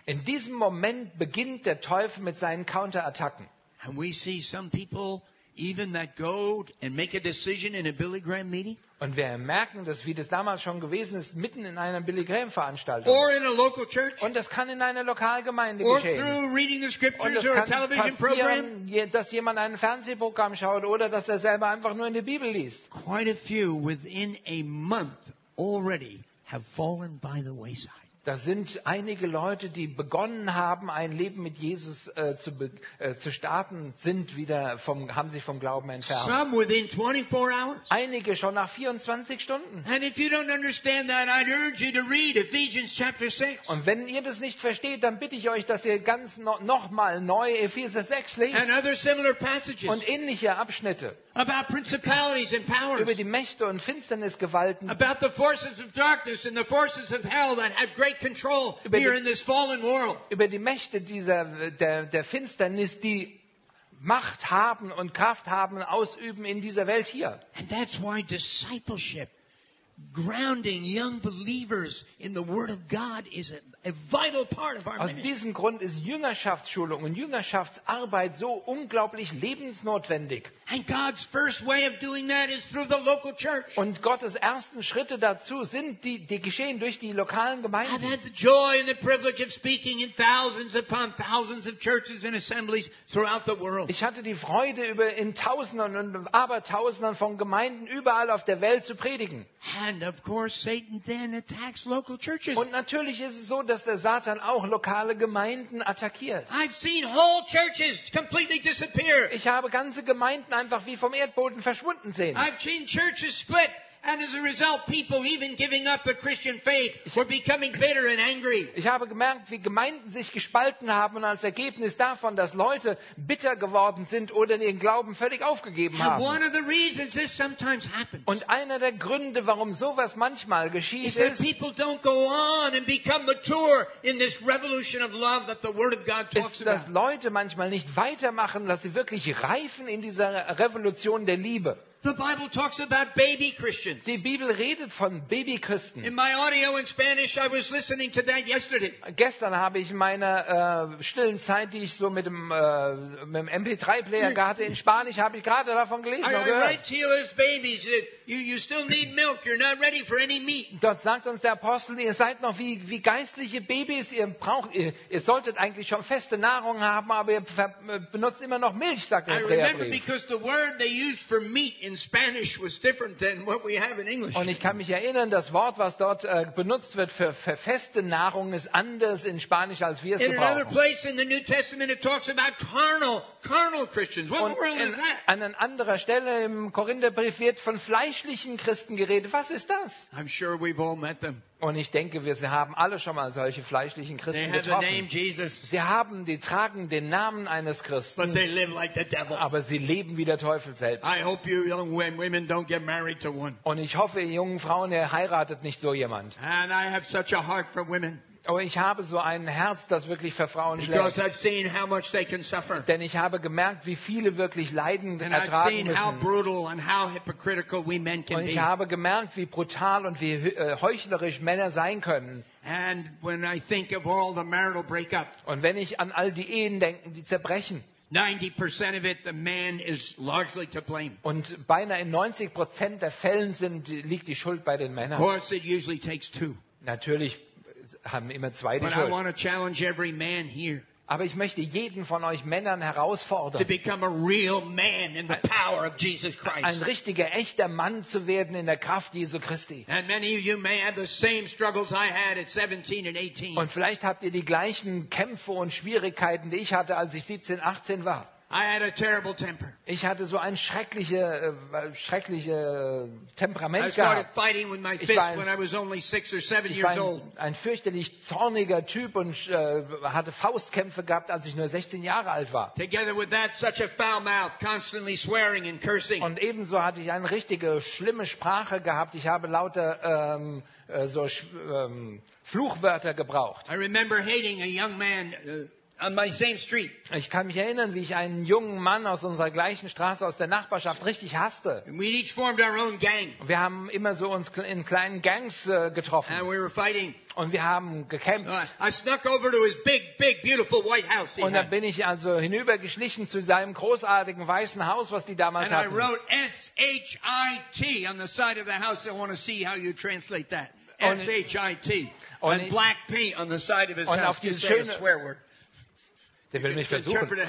in diesem Moment beginnt der Teufel mit seinen Counterattacken. And we see some people even that go and make a decision in a Billy Graham meeting Und wir merken, dass wie das damals schon gewesen ist, mitten in einer Billy Graham Veranstaltung. or in a local church Und das kann in einer Lokalgemeinde or geschehen. through reading the Und scriptures es or a kann television program. passieren, je- dass jemand ein Fernsehprogramm schaut oder dass er selber einfach nur in die Bibel liest. Quite a few within a month already have fallen by the wayside. Da sind einige Leute, die begonnen haben, ein Leben mit Jesus äh, zu, äh, zu starten, sind wieder vom, haben sich vom Glauben entfernt. Some within 24 hours. Einige schon nach 24 Stunden. And if you don't understand that, I'd urge you to read Ephesians chapter 6 Und wenn ihr das nicht versteht, dann bitte ich euch, dass ihr ganz no, nochmal neu Epheser 6 and lest other similar passages und ähnliche Abschnitte about principalities and powers, über die Mächte und Finsternisgewalten, about the forces of darkness and the forces of hell that have great control Über here die- in this fallen world. über die Mächte dieser, der, der Finsternis, die Macht haben und Kraft haben, ausüben in dieser Welt hier. And that's why discipleship, grounding young believers in the Word of God is a, a vital part of our Aus ministry. diesem Grund ist Jüngerschaftsschulung und Jüngerschaftsarbeit so unglaublich lebensnotwendig. And God's first way of doing that is through the local church. Und Gottes ersten Schritte dazu sind, die, die geschehen durch die lokalen I've Gemeinden. had the joy and the privilege of speaking in thousands upon thousands of churches and assemblies throughout the world. Ich hatte die Freude, über in Tausenden und Abertausenden von Gemeinden überall auf der Welt zu predigen. And of course, Satan then attacks local churches. Und natürlich ist es so, dass der Satan auch lokale Gemeinden attackiert. I've seen whole churches completely disappear. Ich habe ganze Gemeinden einfach wie vom Erdboden verschwunden sehen. I've seen churches split And as a result, people even giving up the Christian faith were becoming bitter and angry. Ich habe gemerkt, wie Gemeinden sich gespalten haben und als Ergebnis davon, dass Leute bitter geworden sind oder ihren Glauben völlig aufgegeben haben. Und einer der Gründe, warum sowas manchmal geschieht, ist, dass. Leute manchmal nicht weitermachen, dass sie wirklich reifen in dieser Revolution der Liebe. The Bible talks about baby Christians. Die Bibel redet von Babychristen. In my audio in Spanish, I was listening to that yesterday. Gestern habe ich in meiner äh, stillen Zeit, die ich so mit dem, äh, mit dem MP3-Player hatte in Spanisch, habe ich gerade davon gelesen I, und I gehört. you as babies that you, you still need milk. You're not ready for any meat. Dort sagt uns der Apostel, ihr seid noch wie, wie geistliche Babys, ihr braucht, ihr, ihr solltet eigentlich schon feste Nahrung haben, aber ihr ver, benutzt immer noch Milch, sagt der I remember because the word they used for meat in Spanish was different than what we have in English. Und ich kann mich erinnern, das Wort, was dort äh, benutzt wird für, für feste Nahrung, ist anders in Spanisch, als wir es In another gebrauchen. place in the New Testament, it talks about carnal, carnal Und in, an einer anderer Stelle im Korintherbrief wird von fleischlichen Christen geredet. Was ist das? I'm sure we've all met them. Und ich denke, wir haben alle schon mal solche fleischlichen Christen getroffen. Jesus, Sie haben, die tragen den Namen eines Christen, aber sie leben wie der Teufel selbst. Und ich hoffe, ihr jungen Frauen, ihr heiratet nicht so jemand. Aber ich habe so ein Herz, das wirklich für Frauen schlägt. I've seen how much they can suffer. Denn ich habe gemerkt, wie viele wirklich Leiden And ertragen müssen. Und ich be. habe gemerkt, wie brutal und wie äh, heuchlerisch Männer sein können. Of Und wenn ich an all die Ehen denke, die zerbrechen, 90% of it, the man is largely to blame. und beinahe in 90 Prozent der Fällen sind, liegt die Schuld bei den Of Männern. course, it usually takes two. Natürlich haben immer zwei die But I Schuld. want to challenge every man here Aber ich möchte jeden von euch Männern to herausfordern, become a real man in the power of Jesus ein Christ. richtiger, echter Mann zu werden in der Kraft Jesu Christi. And many of you may have the same struggles I had at 17 and 18. Und vielleicht habt ihr die gleichen Kämpfe und Schwierigkeiten, die ich hatte, als ich 17, 18 war. I had a terrible temper. Ich hatte so ein schreckliche, äh, schreckliche Temperament started gehabt. fighting with my Ich war ein- when I was only six or seven Ich years war old. ein, ein fürchterlich zorniger Typ und äh, hatte Faustkämpfe gehabt, als ich nur 16 Jahre alt war. Together with that, such a foul mouth, constantly swearing and cursing. Und ebenso hatte ich eine richtige schlimme Sprache gehabt. Ich habe lauter ähm, äh, so ähm, Fluchwörter gebraucht. I remember hating a young man uh, on my same street. Ich kann mich erinnern, wie ich einen jungen Mann aus unserer gleichen Straße, aus der Nachbarschaft, richtig hasste. And we each formed our own gang. Wir haben immer so uns in kleinen Gangs äh, getroffen And we were fighting. und wir haben gekämpft. I snuck over to his big, big, beautiful white house he Und dann had. bin ich also hinübergeschlichen zu seinem großartigen weißen Haus, was die damals And I hatten. wrote S-H-I-T on the side of the house. I want to see how you translate that. Und- S-H-I-T. Und And ich- black paint on the side of his Und house. auf Just dieses say a schöne- swear word. Der will mich versuchen. Der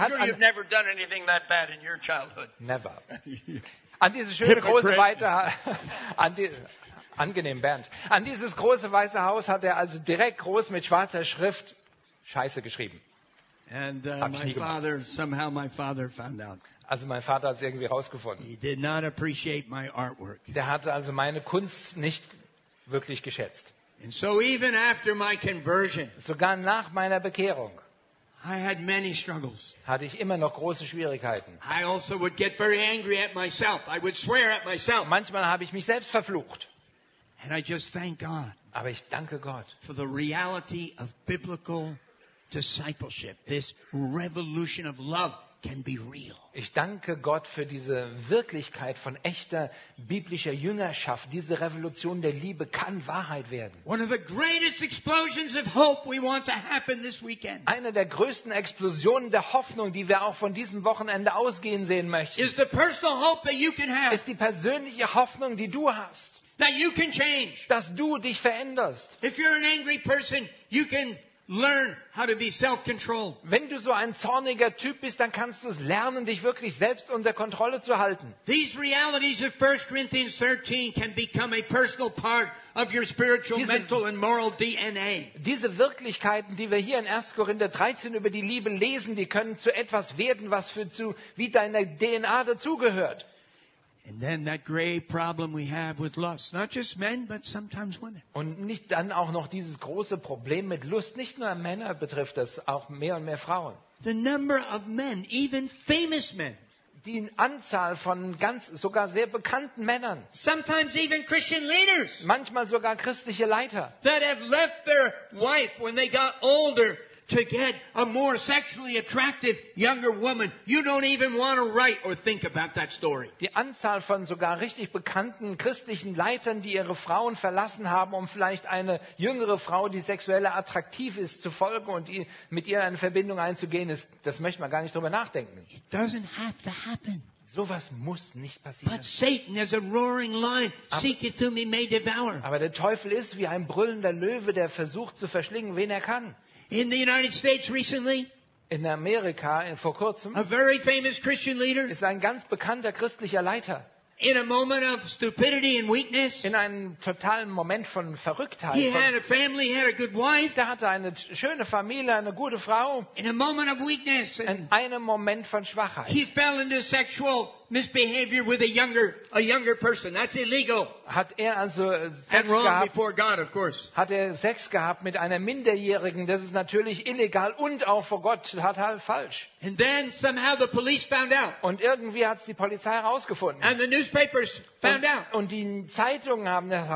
hat sure an- you've never done anything that bad in your childhood. Never. An diese schöne Hypocrite. große weite, an die, angenehm Bernd. An dieses große weiße Haus hat er also direkt groß mit schwarzer Schrift Scheiße geschrieben. And uh, my father, somehow my father found out. Also mein Vater hat es irgendwie rausgefunden. He did not appreciate my artwork. Der hatte also meine Kunst nicht wirklich geschätzt. And so even after my conversion, Sogar nach meiner Bekehrung I had many struggles. hatte ich immer noch große Schwierigkeiten. I also would get very angry at myself. I would swear at myself. Manchmal habe ich mich selbst verflucht. And I just thank God Aber ich danke Gott for the reality of biblical discipleship. This revolution of love can be real. Ich danke Gott für diese Wirklichkeit von echter biblischer Jüngerschaft. Diese Revolution der Liebe kann Wahrheit werden. One of the greatest explosions of hope we want to happen this weekend Eine der größten Explosionen der Hoffnung, die wir auch von diesem Wochenende ausgehen sehen möchten, is the personal hope that you can have, ist die persönliche Hoffnung, die du hast, that you can change. dass du dich veränderst. If you're an angry person, you can learn how to be self-controlled. Wenn du so ein zorniger Typ bist, dann kannst du es lernen, dich wirklich selbst unter Kontrolle zu halten. These realities of 1 Corinthians 13 can become a personal part of your spiritual, Diese- mental, and moral DNA. Diese Wirklichkeiten, die wir hier in 1. Korinther 13 über die Liebe lesen, die können zu etwas werden, was für zu, wie deiner DNA dazugehört. Und nicht dann auch noch dieses große Problem mit Lust. Nicht nur Männer betrifft das, auch mehr und mehr Frauen. The number of men, even famous men, Die Anzahl von ganz, sogar sehr bekannten Männern, sometimes even Christian leaders, manchmal sogar christliche Leiter, that have left their wife when they got older to get a more sexually attractive younger woman. You don't even want to write or think about that story. die Anzahl von sogar richtig bekannten christlichen Leitern, die ihre Frauen verlassen haben, um vielleicht eine jüngere Frau, die sexuell attraktiv ist, zu folgen und mit ihr eine Verbindung einzugehen, ist, das möchte man gar nicht drüber nachdenken. It doesn't have to happen. Sowas muss nicht passieren. But Satan, as a roaring lion, seeketh whom he may devour. Aber der Teufel ist wie ein brüllender Löwe, der versucht zu verschlingen, wen er kann. In the United States recently, In Amerika in, vor kurzem a very famous Christian leader, ist ein ganz bekannter christlicher Leiter in a moment of stupidity and weakness, in einem totalen Moment von Verrücktheit. he Von, had a family, had a good wife. der hatte eine schöne Familie, eine gute Frau. In a moment of weakness, In einem Moment von Schwachheit he fell into sexual misbehavior with a younger, a younger person. That's illegal hat er also Sex wrong gehabt. before God, of course. Hat er Sex gehabt mit einer Minderjährigen? Das ist natürlich illegal und auch vor Gott total falsch. And then somehow the police found out, Und irgendwie hat es die Polizei herausgefunden. and the newspapers found out. Und, und die Zeitungen haben das It's only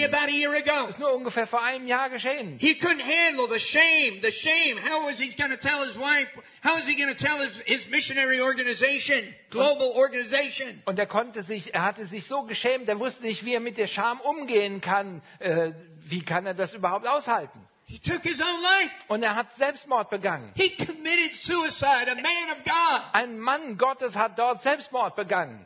herausgefunden. about a year ago. Das ist nur ungefähr vor einem Jahr geschehen. He couldn't handle the shame, the shame. How was he going to tell his wife? How is he going to tell his, his missionary organization, global organization? Und er konnte sich, er hatte sich so geschämt, er wusste nicht, wie er mit der Scham umgehen kann. Äh, wie kann er das überhaupt aushalten? He took his own life. Und er hat Selbstmord begangen. He committed suicide, a man of God. Ein Mann Gottes hat dort Selbstmord begangen.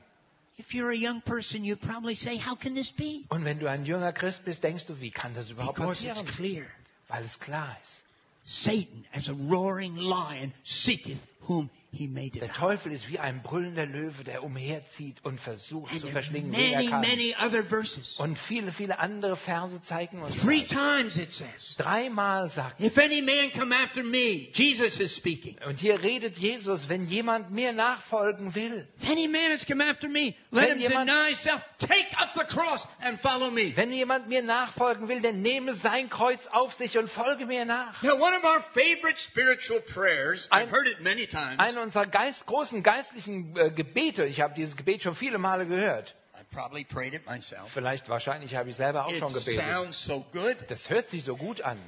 If you're a young person, you'd probably say, how can this be? Und wenn du ein junger Christ bist, denkst du, wie kann das überhaupt Because it's passieren? clear. Weil es klar ist. Satan, as a roaring lion, seeketh whom he Der. Teufel ist wie ein brüllender Löwe, der umherzieht und versucht And zu verschlingen, er many, many other verses. Und viele, viele andere Verse zeigen uns Three das. times it says, Dreimal sagt if any man come after me, Jesus is speaking. Und hier redet Jesus, wenn jemand mir nachfolgen will, If any man has come after me, let Wenn him jemand- deny self, take up the cross and follow me. wenn jemand mir nachfolgen will, der nehme sein Kreuz auf sich und folge mir nach. Now, one of our favorite spiritual prayers, I've heard it many times. Unserer Geist, großen geistlichen äh, Gebete, ich habe dieses Gebet schon viele Male gehört. Vielleicht, wahrscheinlich habe ich selber auch It schon gebetet. so. Das hört sich so gut an.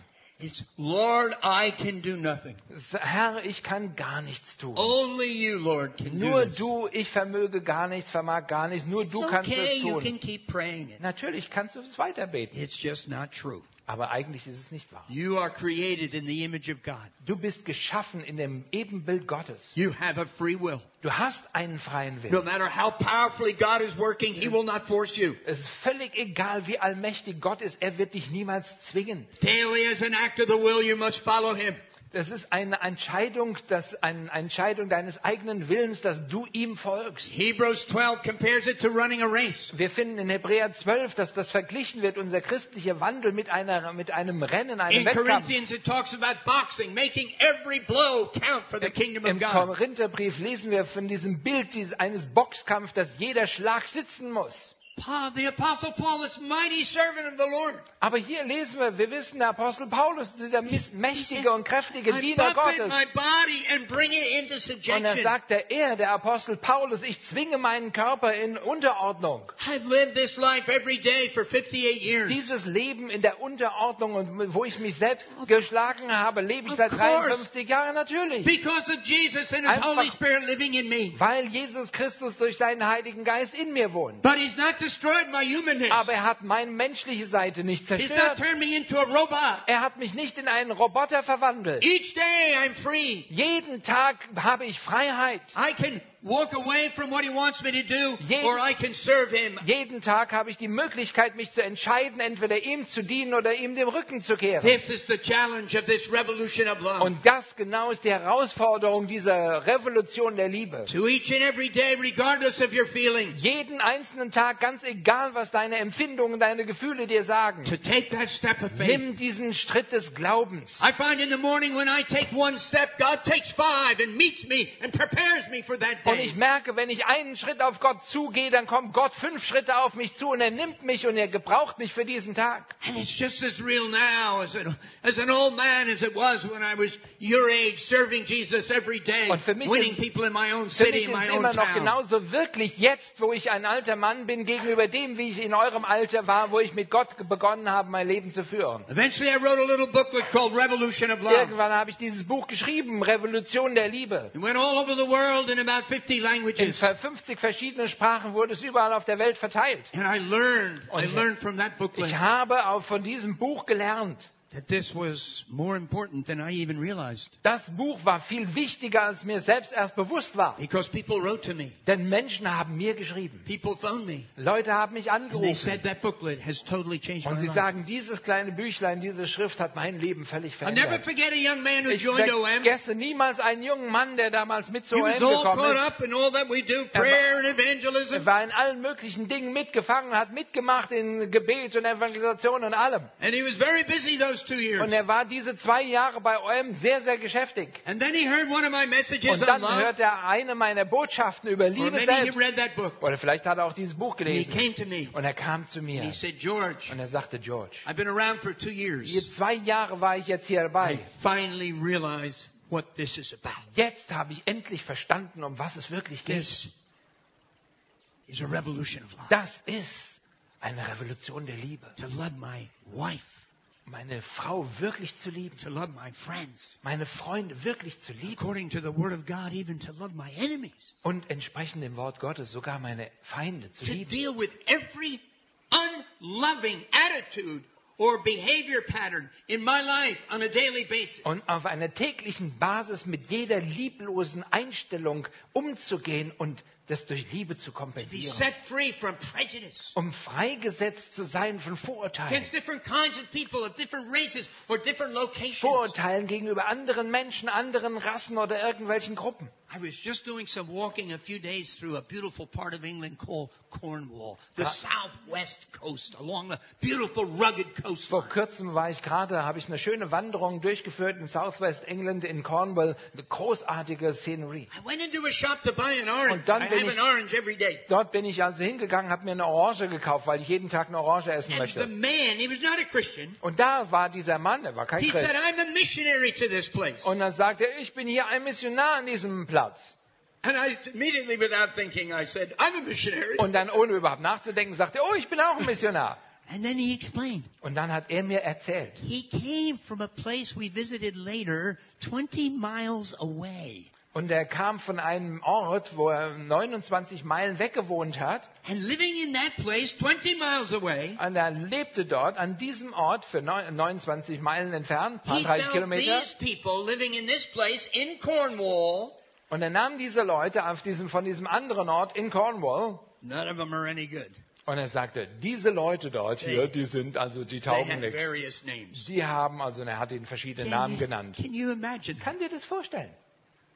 It's, Lord, I can do nothing. Herr, ich kann gar nichts tun. Only you, Lord, can do Nur this. du, ich vermöge gar nichts, vermag gar nichts, nur It's du kannst okay, es you tun. can keep praying it. Natürlich kannst du es weiterbeten, It's just not true. Aber eigentlich ist es nicht wahr. You are created in the image of God. Du bist geschaffen in dem Ebenbild Gottes. You have a free will. Du hast einen freien No Willen. matter how powerfully God is working, He will not force you. Es ist völlig egal, wie allmächtig Gott ist, er wird dich niemals zwingen. Daily, as an act of the will, you must follow Him. Das ist eine Entscheidung, das, eine Entscheidung deines eigenen Willens, dass du ihm folgst. Hebrews 12 compares it to running a race. Wir finden in Hebräer 12, dass das verglichen wird, unser christlicher Wandel mit, einer, mit einem Rennen, einem In Wettkampf. Corinthians, it talks about boxing, making every blow count for the kingdom of Im God. Korintherbrief lesen wir von diesem Bild dieses, eines Boxkampfs, dass jeder Schlag sitzen muss. Paul, the apostle Paul, this mighty servant of the Lord. Aber hier lesen wir, wir wissen, der Apostel Paulus, dieser mächtige und kräftige Diener Gottes. my body and bring it into Und er subjection. sagte, er, der Apostel Paulus, ich zwinge meinen Körper in Unterordnung. I've lived this life every day for 58 years. Dieses Leben in der Unterordnung und wo ich mich selbst geschlagen habe, lebe ich seit course. 53 Jahren natürlich. Because of Jesus and His Einfach- Holy Spirit living in me. Weil Jesus Christus durch seinen Heiligen Geist in mir wohnt. But He's not. Aber er hat meine menschliche Seite nicht zerstört. Er hat mich nicht in einen Roboter verwandelt. Each day I'm free. Jeden Tag habe ich Freiheit. I can walk away from what He wants me to do, Jeden- or I can serve Him. Jeden Tag habe ich die Möglichkeit, mich zu entscheiden, entweder ihm zu dienen oder ihm den Rücken zu kehren. This is the challenge of this revolution of love. Und das genau ist die Herausforderung dieser Revolution der Liebe. To each and every day, regardless of your feelings, Jeden einzelnen Tag, ganz egal, was deine Empfindungen, deine Gefühle dir sagen, to take that step of faith. nimm diesen Schritt des Glaubens. I find in the morning when I take one step, God takes five and meets me and prepares me for that day. Und ich merke, wenn ich einen Schritt auf Gott zugehe, dann kommt Gott fünf Schritte auf mich zu und er nimmt mich und er gebraucht mich für diesen Tag. And it's just as real now as an, as an old man as it was when I was your age, serving Jesus every day, Und für mich winning ist- people in my own Für city, mich in my es own immer noch town. genauso wirklich jetzt, wo ich ein alter Mann bin, gegenüber dem, wie ich in eurem Alter war, wo ich mit Gott begonnen habe, mein Leben zu führen. Eventually I wrote a little booklet called Revolution of Love. Irgendwann habe ich dieses Buch geschrieben, Revolution der Liebe. It went all over the world in about 50 In languages. 50 verschiedenen Sprachen wurde es überall auf der Welt verteilt. And I learned, I Und ich- learned from that booklet Ich habe auch von diesem Buch gelernt. That this was more important than I even realized. Das Buch war viel wichtiger, als mir selbst erst bewusst war. Because people wrote to me. Denn Menschen haben mir geschrieben. People phoned me. Leute haben mich And they angerufen. said that booklet has totally changed Und sie sagen, dieses kleine Büchlein, diese Schrift hat mein Leben völlig I'll never verändert. forget a young man who Ich joined vergesse niemals einen jungen Mann, der damals mit zu OM gekommen ist. Er war in allen möglichen Dingen mitgefangen, hat mitgemacht in Gebet und Evangelisation und allem. And he was very busy those. Und er war diese zwei Jahre bei OM sehr, sehr geschäftig. And then he heard one of my messages Und dann love. hört er eine meiner Botschaften über Liebe selbst. Oder vielleicht hat er auch dieses Buch gelesen. came to me. Und er kam zu mir he said, George, und er sagte, George, I've been around for two years. hier zwei Jahre war ich jetzt hier dabei. finally realized what this is about. Jetzt habe ich endlich verstanden, um was es wirklich geht. Love. Das ist eine Revolution der Liebe. Meine Frau wirklich zu lieben. to love my friends. Meine Freunde wirklich zu lieben. According to the Word of God, even to love my enemies. Und entsprechend dem Wort Gottes sogar meine Feinde zu To lieben. deal with every unloving attitude or behavior pattern in my life on a daily basis. Und auf einer täglichen Basis mit jeder lieblosen Einstellung umzugehen und das durch Liebe zu kompensieren. Um freigesetzt zu sein von Vorurteilen. Vorurteilen gegenüber anderen Menschen, anderen Rassen oder irgendwelchen Gruppen. I was just doing some walking a few days through a beautiful part of England called Cornwall, the southwest coast, along the beautiful rugged Vor coastline. kurzem war ich gerade, habe ich eine schöne Wanderung durchgeführt in Southwest England, in Cornwall. Eine großartige Szenerie. I went into a shop to buy an orange. Und dann bin ich-. Dort bin ich also hingegangen, habe mir eine Orange gekauft, weil ich jeden Tag eine Orange essen möchte. man, he was not a Christian. Und da war dieser Mann, er war kein He said, Christ. I'm a missionary to this place. Und dann sagte er, ich bin hier ein Missionar an diesem Platz. And I immediately, without thinking, I said, I'm a missionary. Und dann, ohne überhaupt nachzudenken, sagte er, oh, ich bin auch ein Missionar. And then he explained. Und dann hat er mir erzählt, He came from a place we visited later, 20 miles away. Und er kam von einem Ort, wo er 29 Meilen weg gewohnt hat, And living in that place, 20 miles away, und er lebte dort an diesem Ort für neun- 29 Meilen entfernt, paar he 30 found Kilometer, these people living in this place in Cornwall. und er nahm diese Leute auf diesem, von diesem anderen Ort in Cornwall, None of them are any good. und er sagte, diese Leute dort hier, die sind also, die They taugen nichts. Die haben also, und er hat ihnen verschiedene Namen genannt. can you imagine Kann dir das vorstellen?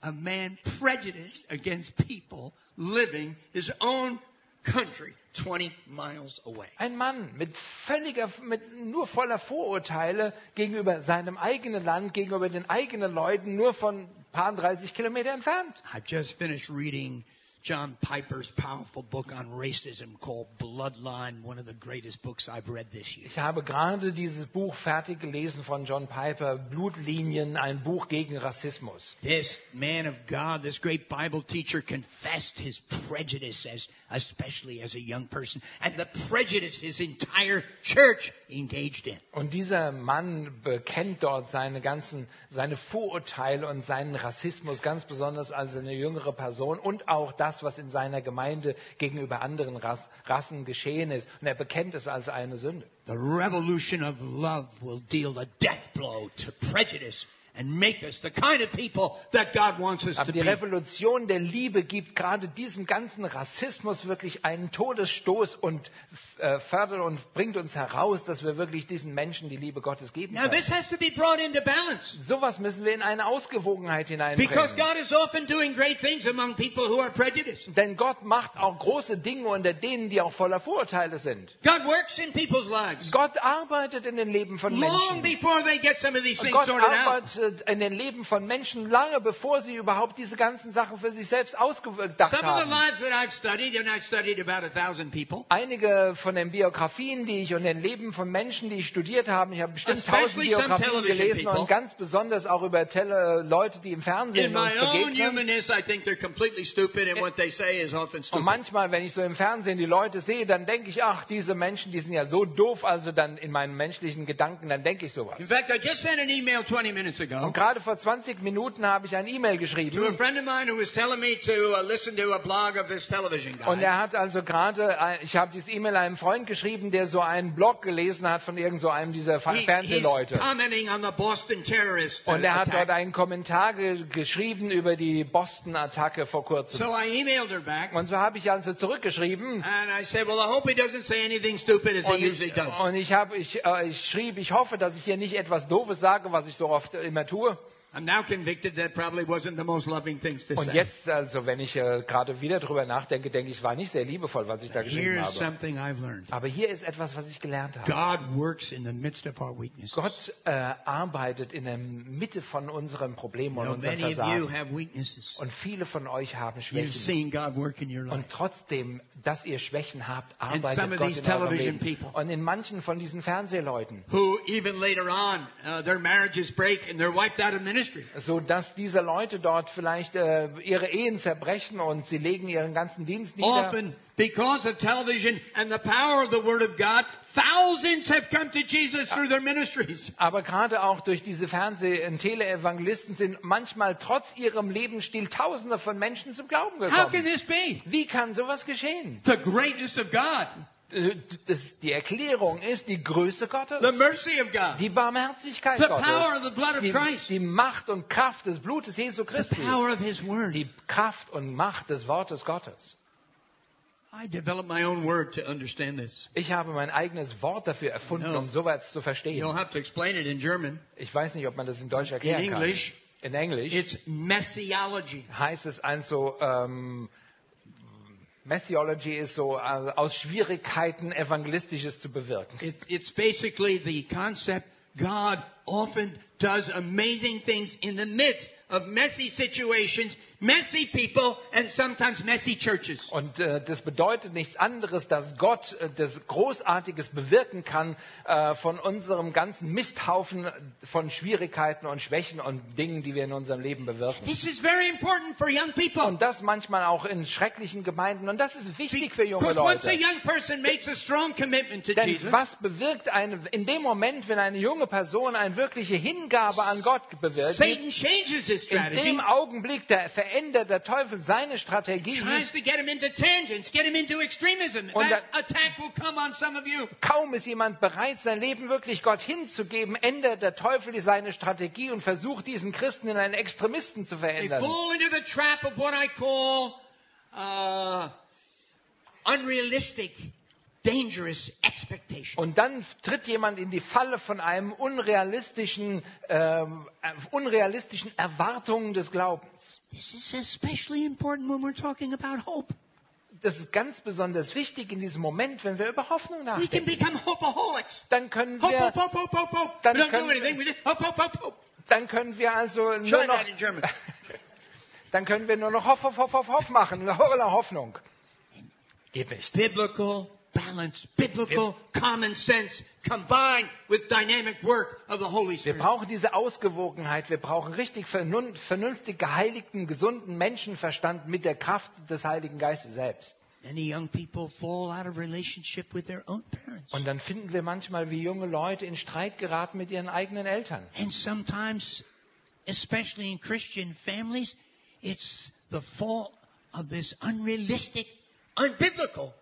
A man prejudiced against people living his own country 20 miles away? Ein Mann mit völliger, mit nur voller Vorurteile gegenüber seinem eigenen Land, gegenüber den eigenen Leuten, nur von paar 30 Kilometer entfernt. I've just finished reading John Piper's powerful book on racism called Bloodline, one of the greatest books I've read this year. Ich habe gerade dieses Buch fertig gelesen von John Piper, Blutlinien, ein Buch gegen Rassismus. This man of God, this great Bible teacher confessed his prejudice as, especially as a young person, and the prejudice his entire church engaged in. Und dieser Mann bekennt dort seine ganzen, seine Vorurteile und seinen Rassismus, ganz besonders als eine jüngere Person und auch das, was in seiner Gemeinde gegenüber anderen Ras Rassen geschehen ist. Und er bekennt es als eine Sünde. The revolution of love will deal a death blow to prejudice and make us the kind of people that God wants us Aber to die. Revolution der Liebe gibt gerade diesem ganzen Rassismus wirklich einen Todesstoß und äh, fördert und bringt uns heraus, dass wir wirklich diesen Menschen die Liebe Gottes geben Now können. this has to be brought into balance. Sowas müssen wir in eine Ausgewogenheit Because hineinbringen. God is often doing great things among people who are prejudiced. Denn Gott macht auch große Dinge unter denen, die auch voller Vorurteile sind. God works in people's lives. Gott arbeitet in den Leben von Long Menschen. before they get some of these things Gott sorted out. In den Leben von Menschen lange bevor sie überhaupt diese ganzen Sachen für sich selbst ausgedacht haben. studied, people, Einige von den Biografien, die ich und den Leben von Menschen, die ich studiert habe, ich habe bestimmt tausend Biografien gelesen people. und ganz besonders auch über Tele Leute, die im Fernsehen uns begegnen. Und manchmal, wenn ich so im Fernsehen die Leute sehe, dann denke ich, ach, diese Menschen, die sind ja so doof, also dann in meinen menschlichen Gedanken, dann denke ich sowas. In fact, I just sent an email 20 minutes ago Und gerade vor 20 Minuten habe ich ein E-Mail to a geschrieben friend of mine who was telling me to uh, listen to a blog of this television guy. und er hat also gerade, ein- ich habe dieses E-Mail einem Freund geschrieben, der so einen Blog gelesen hat von irgend so einem dieser He's, he's Fernsehleute. commenting on the Boston terrorist uh, Und er hat dort einen Kommentar ge geschrieben über die Boston-Attacke vor kurzem. So I emailed her back, Und so habe ich also zurückgeschrieben. and I said, well, I hope he doesn't say anything stupid as he Und usually ich, does. und ich, habe, ich, äh, ich schrieb, ich hoffe, dass ich hier nicht etwas Doofes sage, was ich so oft immer tue. I'm now convicted that probably wasn't the most loving things to Und say. jetzt, also, wenn ich äh, gerade wieder drüber nachdenke, denke ich, war nicht sehr liebevoll, was ich da geschrieben habe. something I've learned. Aber hier ist etwas, was ich gelernt habe. God works in the midst of our weaknesses. Gott äh, arbeitet in der Mitte von unseren Problemen You und know, you Versagen. Und viele von euch haben Schwächen. Und trotzdem, dass ihr Schwächen habt, arbeitet Gott in eurem television Leben. people. Und in manchen von diesen Fernsehleuten. Who even later on, uh, their marriages break and they're wiped out of ministry. So dass diese Leute dort vielleicht äh, ihre Ehen zerbrechen und sie legen ihren ganzen Dienst nieder. Often, because of television and the power of the Word of God, thousands have come to Jesus through their ministries. Aber gerade auch durch diese Fernseh- und Teleevangelisten sind manchmal trotz ihrem Lebensstil Tausende von Menschen zum Glauben How can gekommen. this be? Wie kann sowas geschehen? The greatness of God, Äh, Das, die Erklärung ist die Größe Gottes, the mercy of God, die Barmherzigkeit the power of Gottes, the blood of die, Christ, die Macht und Kraft des Blutes Jesu the Christi, power of His Word. die Kraft und Macht des Wortes Gottes. I developed my own word to understand this. Ich habe mein eigenes Wort dafür erfunden, No. um sowas zu verstehen. have to explain it in German. Ich weiß nicht, ob man das in Deutsch In erklären kann. English, In Englisch it's messiology. heißt es also, ähm, Messiology ist so, äh, aus Schwierigkeiten Evangelistisches zu bewirken. It's, it's basically the concept God often does amazing things in the midst of messy situations, messy people, and sometimes messy churches. Und äh, das bedeutet nichts anderes, dass Gott äh, das Großartiges bewirken kann äh, von unserem ganzen Misthaufen von Schwierigkeiten und Schwächen und Dingen, die wir in unserem Leben bewirken. This is very important for young people. Und das manchmal auch in schrecklichen Gemeinden. Und das ist wichtig für junge Because once a Leute. young person makes a strong commitment to Denn Jesus, was bewirkt eine, in dem Moment, wenn eine junge Person eine wirkliche Hingabe an Gott bewirkt, Satan changes his in strategy, dem Augenblick der verändert der Teufel seine Strategie. Und. Kaum ist jemand bereit, sein Leben wirklich Gott hinzugeben, ändert der Teufel seine Strategie und versucht, diesen Christen in einen Extremisten zu They verändern. fall into the trap of what I call uh, unrealistic, dangerous expectation. Und dann tritt jemand in die Falle von einem unrealistischen, äh, unrealistischen Erwartungen des Glaubens. This is especially important when we're talking about hope. Das ist ganz besonders wichtig in diesem Moment, wenn wir über Hoffnung We nachdenken. can become hopeaholics. Dann können Hope, wir, hope, hope, hope, hope, hope. Dann We don't do können- anything. We just hope, hope, hope, hope. dann können wir also nur Try noch, that in German. dann können wir nur noch Hoff, Hoff, Hoff, Hoff, Hoff machen, Hoffnung. Geht nicht. Biblical balance, biblical common sense combined with dynamic work of the Holy Wir Spirit. brauchen diese Ausgewogenheit. Wir brauchen richtig vernünftig geheiligten, gesunden Menschenverstand mit der Kraft des Heiligen Geistes selbst. Many young people fall out of relationship with their own parents. Und dann finden wir manchmal, wie junge Leute in Streit geraten mit ihren eigenen Eltern. And sometimes, especially in Christian families, it's the fault of this unrealistic, unbiblical.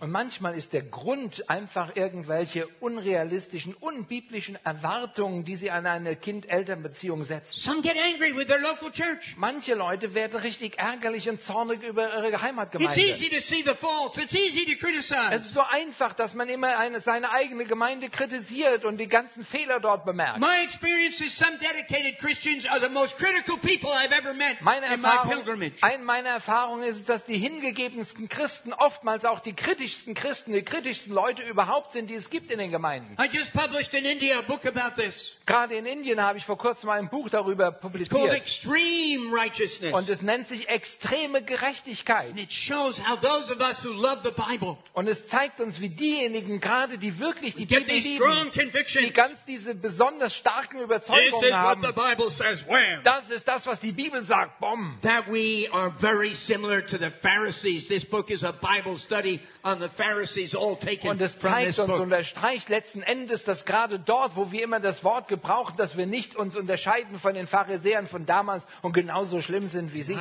Und manchmal ist der Grund einfach irgendwelche unrealistischen, unbiblischen Erwartungen, die sie an eine Kind-Eltern-Beziehung setzen. Some get angry with their local church. Manche Leute werden richtig ärgerlich und zornig über ihre It's Heimatgemeinde. easy to see the faults. It's easy to Es criticize. ist so einfach, dass man immer eine, seine eigene Gemeinde kritisiert und die ganzen Fehler dort bemerkt. My experience is some dedicated Christians are the most critical people I've ever met Meine in my pilgrimage. eine meiner Erfahrungen ist, dass die hingegebensten meisten Christen oftmals auch die kritischsten Christen, die kritischsten Leute überhaupt sind, die es gibt in den Gemeinden. I just published in India a book about this. Gerade in Indien habe ich vor kurzem ein Buch darüber It's called publiziert. Extreme Righteousness. Und es nennt sich extreme Gerechtigkeit. And it shows how those of us who love the Bible Und es zeigt uns, wie diejenigen gerade, die wirklich die Bibel lieben, die ganz diese besonders starken Überzeugungen haben, says. Das ist das, was die Bibel sagt. Bom. That we are very similar to the Pharisees. This book is a Bible study on the Pharisees, all taken Und es zeigt uns, book. unterstreicht letzten Endes, dass gerade dort, wo wir immer das Wort gebrauchen, dass wir nicht uns unterscheiden von den Pharisäern von damals und genauso schlimm sind wie sie.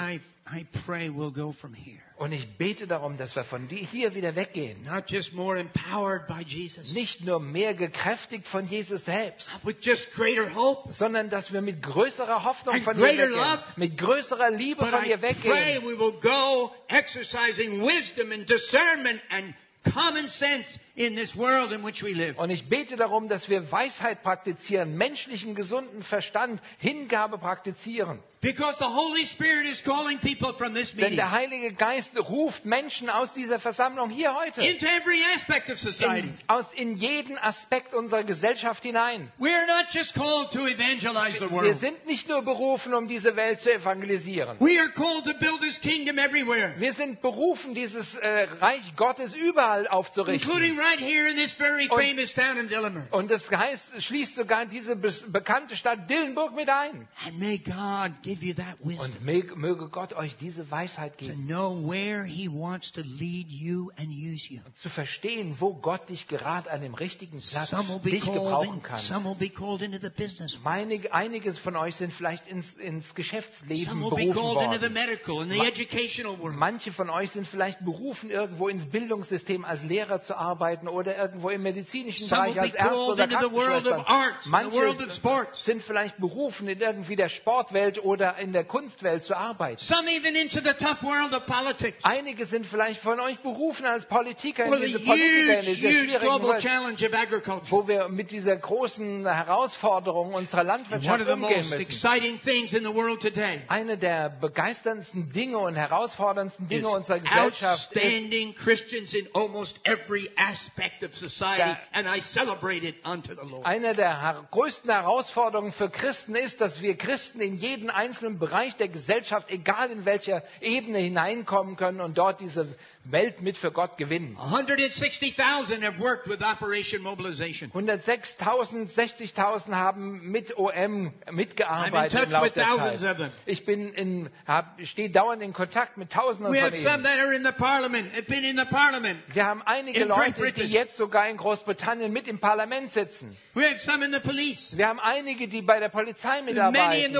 Pray we'll go from here. Und ich bete darum, dass wir von hier wieder weggehen. Not just more empowered by Jesus, Nicht nur mehr gekräftigt von Jesus selbst, with just greater hope, sondern dass wir mit größerer Hoffnung von ihr weggehen. love. Mit größerer Liebe von ihr pray weggehen. we will go exercising wisdom and discernment and common sense in this world in which we live. Und ich bete darum, dass wir Weisheit praktizieren, menschlichen gesunden Verstand, Hingabe praktizieren. Because the Holy Spirit is calling people from this Denn meeting der Heilige Geist ruft Menschen aus dieser Versammlung hier heute into every aspect of society. in, aus, in jeden Aspekt unserer Gesellschaft hinein. We are not just called to evangelize the Wir world. sind nicht nur berufen, um diese Welt zu evangelisieren. We are called to build His kingdom everywhere, Wir sind berufen, dieses äh, Reich Gottes überall aufzurichten. including right here in this very Und- famous town in Dillemer. Und das heißt, schließt sogar diese bekannte Stadt Dillenburg mit ein. And may God give you that wisdom Und möge, Gott euch diese Weisheit to geben, know where He wants to lead you and use you. zu verstehen, wo Gott dich gerade an dem richtigen Platz Some dich gebrauchen in, kann. some will be called into the business. Einige, einiges von euch sind vielleicht ins, ins Some Geschäftsleben will be called into the worden. medical and the educational world. Manche von euch sind vielleicht berufen, irgendwo ins Bildungssystem als Lehrer zu arbeiten oder irgendwo im medizinischen Some Bereich als Ärzte oder Krankenschwestern. Manche sind vielleicht berufen, in irgendwie der Sportwelt oder in der Kunstwelt zu arbeiten. Some even into the tough world of politics. Einige sind vielleicht von euch berufen als Politiker in diese Politiker in dieser schwierigen Welt, wo wir mit dieser großen Herausforderung unserer Landwirtschaft of the umgehen most müssen. exciting things in the world today Eine der begeisterndsten Dinge und herausforderndsten Dinge unserer Gesellschaft ist, outstanding Christians in almost every aspect of society, Da- and I celebrate it unto the Lord. eine der größten Herausforderungen für Christen ist, dass wir Christen in jeden einzelnen Bereich der Gesellschaft, egal in welcher Ebene hineinkommen können und dort diese Welt mit für Gott gewinnen. 160,000 have worked with Operation Mobilization. 106.000, 60.000 haben mit OM mitgearbeitet im Laufe der Zeit. Ich bin in, hab, stehe dauernd in Kontakt mit Tausenden We von ihnen. that are in the parliament, have been in the parliament. Wir haben einige Leute, die jetzt sogar in Großbritannien mit im Parlament sitzen. We have some in the police. Wir haben einige, die bei der Polizei Many in mitarbeiten.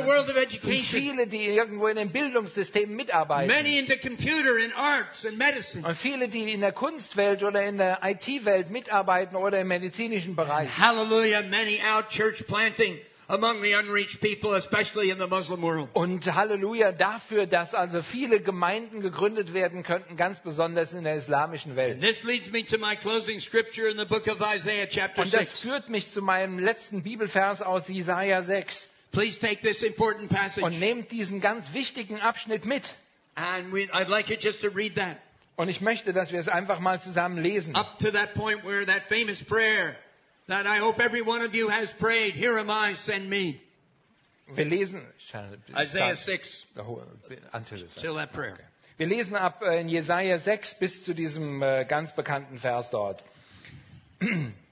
Viele, die irgendwo in den Bildungssystemen mitarbeiten. Many into computer and arts and medicine. Und viele, die in der Kunstwelt oder in der IT-Welt mitarbeiten oder im medizinischen Bereich. Hallelujah, many out church planting among the unreached people, especially in the Muslim world. Und Halleluja dafür, dass also viele Gemeinden gegründet werden könnten, ganz besonders in der islamischen And Welt. this leads me to my closing scripture in the book of Isaiah, chapter Und das 6. führt mich zu meinem letzten Bibelvers aus Jesaja 6. Please take this important Und passage. nehmt diesen ganz wichtigen Abschnitt mit. And we, I'd like you just to read that Und ich möchte, dass wir es einfach mal zusammen lesen. up to that point where that famous prayer that I hope every one of you has prayed, Here am I, send me. Wir lesen Isaiah 6, Until that prayer. Wir lesen ab äh, in Jesaja 6 bis zu diesem äh, ganz bekannten Vers dort.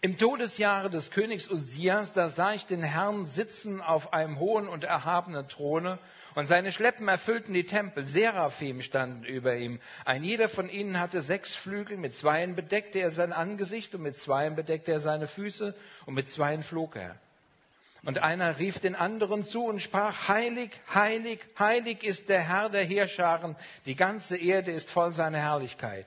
Im Todesjahre des Königs Usias, da sah ich den Herrn sitzen auf einem hohen und erhabenen Throne, und seine Schleppen erfüllten die Tempel. Seraphim standen über ihm. Ein jeder von ihnen hatte sechs Flügel, mit zweien bedeckte er sein Angesicht, und mit zweien bedeckte er seine Füße, und mit zweien flog er. Und einer rief den anderen zu und sprach, Heilig, heilig, heilig ist der Herr der Heerscharen, die ganze Erde ist voll seiner Herrlichkeit.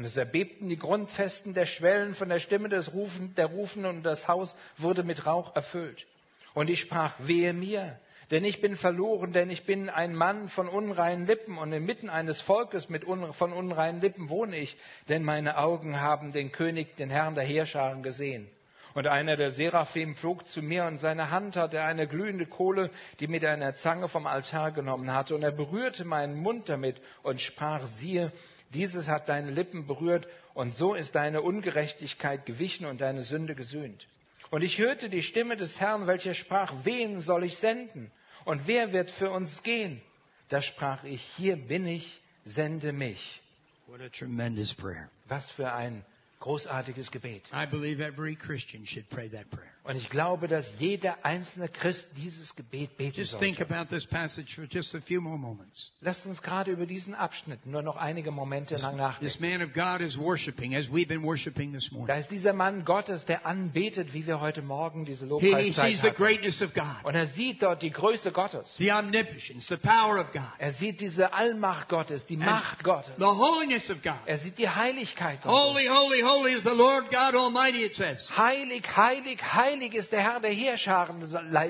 Und es erbebten die Grundfesten der Schwellen von der Stimme des Rufen, der Rufenden und das Haus wurde mit Rauch erfüllt. Und ich sprach, wehe mir, denn ich bin verloren, denn ich bin ein Mann von unreinen Lippen und inmitten eines Volkes mit un, von unreinen Lippen wohne ich, denn meine Augen haben den König, den Herrn der Heerscharen gesehen. Und einer der Seraphim flog zu mir und seine Hand hatte eine glühende Kohle, die mit einer Zange vom Altar genommen hatte. Und er berührte meinen Mund damit und sprach, siehe, dieses hat deine Lippen berührt und so ist deine Ungerechtigkeit gewichen und deine Sünde gesühnt. Und ich hörte die Stimme des Herrn, welcher sprach, wen soll ich senden? Und wer wird für uns gehen? Da sprach ich, hier bin ich, sende mich. What a tremendous prayer. Was für ein großartiges Gebet. I believe every Christian should pray that prayer. Und ich glaube, dass jeder einzelne Christ dieses Gebet beten Just think sollte. about this passage for just a few more moments. Lasst uns gerade über diesen Abschnitt nur noch einige Momente lang This nachdenken. man of God is worshiping as we've been worshiping this Da ist dieser Mann Gottes, der anbetet, wie wir heute Morgen diese He Lobpreiszeit the hatten. greatness of God, Und er sieht dort die Größe Gottes. the omnipotence, the power of God, Er sieht diese Allmacht Gottes, die Macht Gottes. the holiness of God. Er sieht die Heiligkeit Gottes. Holy, holy, holy is the Lord God Almighty, it says. Heilig, heilig, heilig ist der Herr der Heerscharen,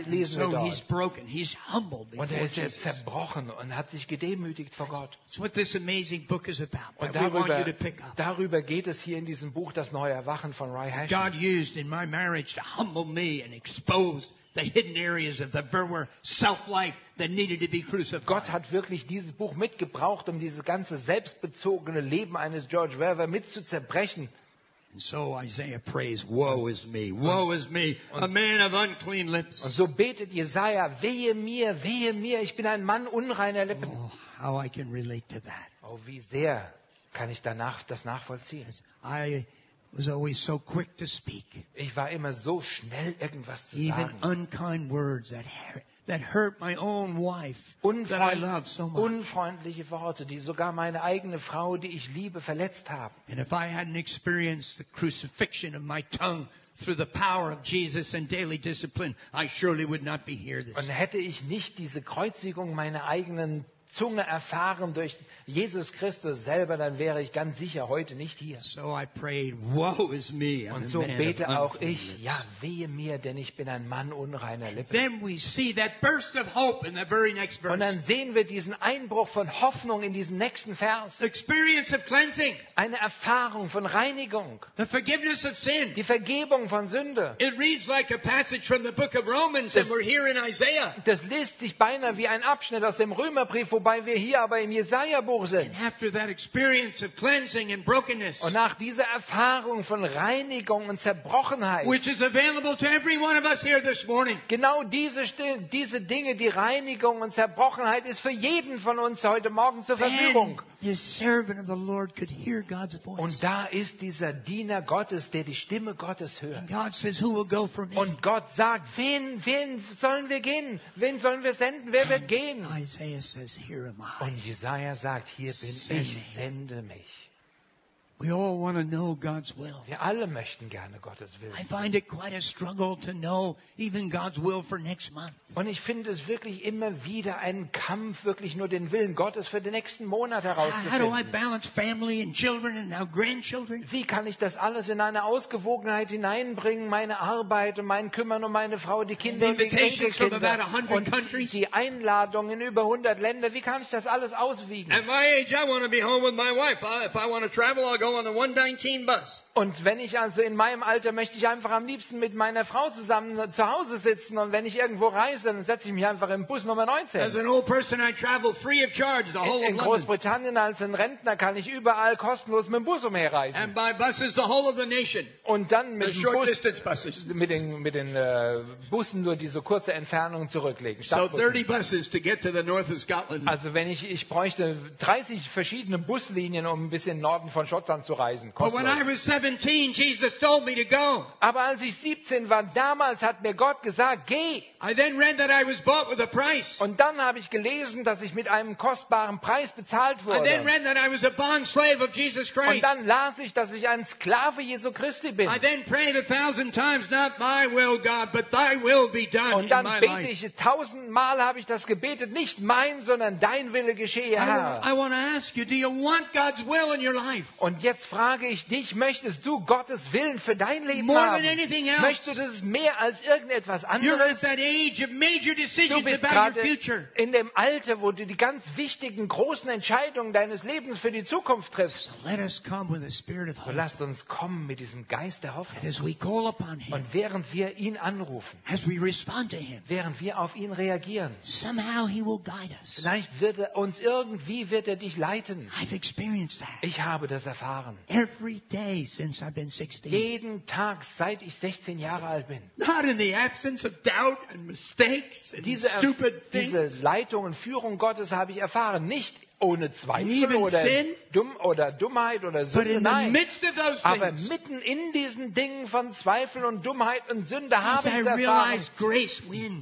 lesen wir dort. Und er ist jetzt zerbrochen und hat sich gedemütigt vor Gott. Und darüber, darüber geht es hier in diesem Buch Das neue Erwachen von Ray God Hashem. used in my marriage to humble me and expose the hidden areas of the very self-life that needed to be crucified. Gott hat wirklich dieses Buch mitgebraucht, um dieses ganze selbstbezogene Leben eines George Verwer mit zu zerbrechen. And so Isaiah prays, woe is me, woe is me, a man of unclean Und lips. so betet Jesaja, wehe mir, wehe mir, ich bin ein Mann unreiner Lippen. Oh, how I can relate to that. Oh, wie sehr kann ich danach das nachvollziehen. I was always so quick to speak. Ich war immer so schnell, irgendwas zu Even sagen. unkind words that that hurt my own wife that I love so much. unfreundliche Worte, die sogar meine eigene Frau, die ich liebe, verletzt haben. And if I hadn't experienced the crucifixion of my tongue through the power of Jesus and daily discipline, I surely would not be here this Und hätte ich nicht diese Kreuzigung meiner eigenen Zunge erfahren durch Jesus Christus selber, dann wäre ich ganz sicher heute nicht hier. So I prayed, woe is me. I'm Und so bete auch ich, lips." ja, wehe mir, denn ich bin ein Mann unreiner Lippen. Then we see that burst of hope in the very next Und dann verse. sehen wir diesen Einbruch von Hoffnung in diesem nächsten Vers. The experience of cleansing, Eine Erfahrung von Reinigung, the forgiveness of sin. die Vergebung von Sünde. Das- liest sich beinahe wie ein Abschnitt aus dem Römerbrief, wobei wir hier aber im Jesaja-Buch sind. After that experience of cleansing and brokenness, Und nach dieser Erfahrung von Reinigung und Zerbrochenheit, which is available to every one of us here this morning, genau diese, diese Dinge, die Reinigung und Zerbrochenheit ist für jeden von uns heute Morgen zur Verfügung. Und da ist dieser Diener Gottes, der die Stimme Gottes hört. God says, Who will go for me? Und Gott sagt, wen, wen sollen wir gehen? Wen sollen wir senden? Wer wird gehen? Und Jesaja sagt, hier bin ich, sende mich. We all want to know God's will. Wir alle möchten gerne Gottes I Willen. find it quite a struggle to know even God's will for next month. Und ich finde es wirklich immer wieder einen Kampf, wirklich nur den Willen Gottes für den nächsten Monat How do I herauszufinden. balance family and children and now grandchildren? Wie kann ich das alles in eine Ausgewogenheit hineinbringen? Meine Arbeit und mein Kümmern um meine Frau, die Kinder und die Enkelkinder 100 und die Einladungen in über 100 Länder. Wie kann ich das alles auswiegen? At my age, I want to be home with my wife. I, if I want to travel, I'll go on the 119 bus. Und wenn ich also in meinem Alter möchte ich einfach am liebsten mit meiner Frau zusammen zu Hause sitzen und wenn ich irgendwo reise, dann setze ich mich einfach im Bus Nummer As 19. an old person, I travel free of charge the In, whole. Großbritannien als ein Rentner kann ich überall kostenlos mit dem Bus umherreisen. And by buses, the whole of the nation. Und dann The mit dem short Bus, distance buses. mit den, mit den äh, Bussen nur diese kurze Entfernung zurücklegen. So Stadtbussen. 30 buses to get to the north of Scotland. Also wenn ich, ich bräuchte 30 verschiedene Buslinien, um ein bisschen Norden von Schottland zu reisen. But when I kostenlos. was 17, Jesus told me to go. Aber als ich 17 war, damals hat mir Gott gesagt, geh. I then read that I was bought with a price. Und dann habe ich gelesen, dass ich mit einem kostbaren Preis bezahlt wurde. read that I was a bond slave of Jesus Und dann las ich, dass ich ein Sklave Jesu Christi bin. I then prayed a thousand times, not my will, God, but thy will be done Und dann bete ich, tausendmal habe ich das gebetet, nicht mein, sondern dein Wille geschehe, I, Herr. want to ask you, do you want God's will in your life? Und Und jetzt frage ich dich, möchtest du Gottes Willen für dein Leben More haben? else. Möchtest du es mehr als irgendetwas anderes? Du bist gerade in dem Alter, wo du die ganz wichtigen, großen Entscheidungen deines Lebens für die Zukunft triffst. Let us come with a spirit of So lasst uns kommen mit diesem Geist der Hoffnung. And as we call upon Him, Und während wir ihn anrufen, as we respond to Him, während wir auf ihn reagieren, somehow He will guide us. vielleicht wird er uns irgendwie wird er dich leiten. I've experienced that Ich habe das erfahren. Every day since I've been 16. Jeden Tag, seit ich 16 Jahre alt bin. Not in the absence of doubt and mistakes and Diese, stupid diese things. Leitung und Führung Gottes habe ich erfahren. Nicht ohne Zweifel oder, sin. dumm, oder Dummheit oder Sünde. Nein. those Aber things, mitten in diesen Dingen von Zweifel und Dummheit und Sünde habe ich erfahren,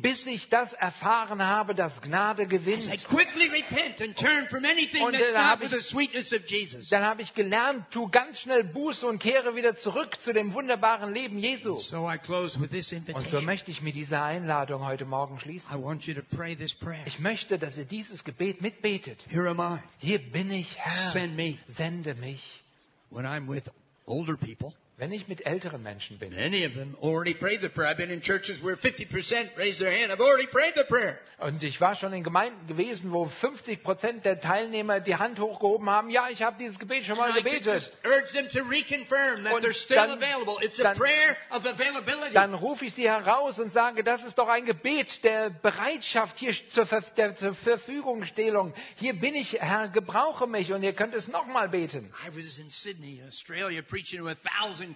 bis ich das erfahren habe, dass Gnade gewinnt. Und dann habe ich-. Dann habe ich gelernt, tu ganz schnell Buße und kehre wieder zurück zu dem wunderbaren Leben Jesu. So I close with this Und so möchte ich mit dieser Einladung heute Morgen schließen. Ich möchte, dass ihr dieses Gebet mitbetet. Here am I. Hier bin ich, Herr. Send me. Sende mich. When I'm with older people, Wenn ich mit älteren Menschen bin. many of them already prayed the prayer. I've been in churches where 50% raise their hand. I've already prayed the prayer. Und ich war schon in Gemeinden gewesen, wo 50 Prozent der Teilnehmer die Hand hochgehoben haben. Ja, ich habe dieses Gebet schon mal gebetet. urge them to reconfirm that Und they're still dann- available. It's a prayer of availability. Dann rufe ich sie heraus und sage, das ist doch ein Gebet der Bereitschaft hier zur, der zur Verfügungstellung. Hier bin ich, Herr, gebrauche mich und ihr könnt es nochmal beten. I was in Sydney, Australia, preaching to a thousand.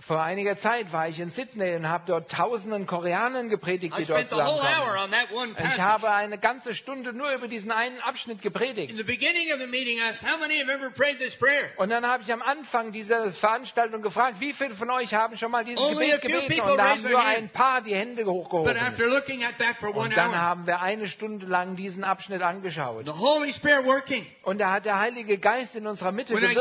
Vor einiger Zeit war ich in Sydney und habe dort tausenden Koreanern gepredigt, die dort one Ich habe eine ganze Stunde nur über diesen einen Abschnitt gepredigt. Und dann habe ich am Anfang dieser Veranstaltung gefragt, wie viele von euch haben schon mal dieses Only Gebet gebeten? Und da haben nur ein paar die Hände hochgehoben. Und dann haben wir eine Stunde lang diesen Abschnitt angeschaut. Und da hat der Heilige Geist in unserer Mitte gewirkt.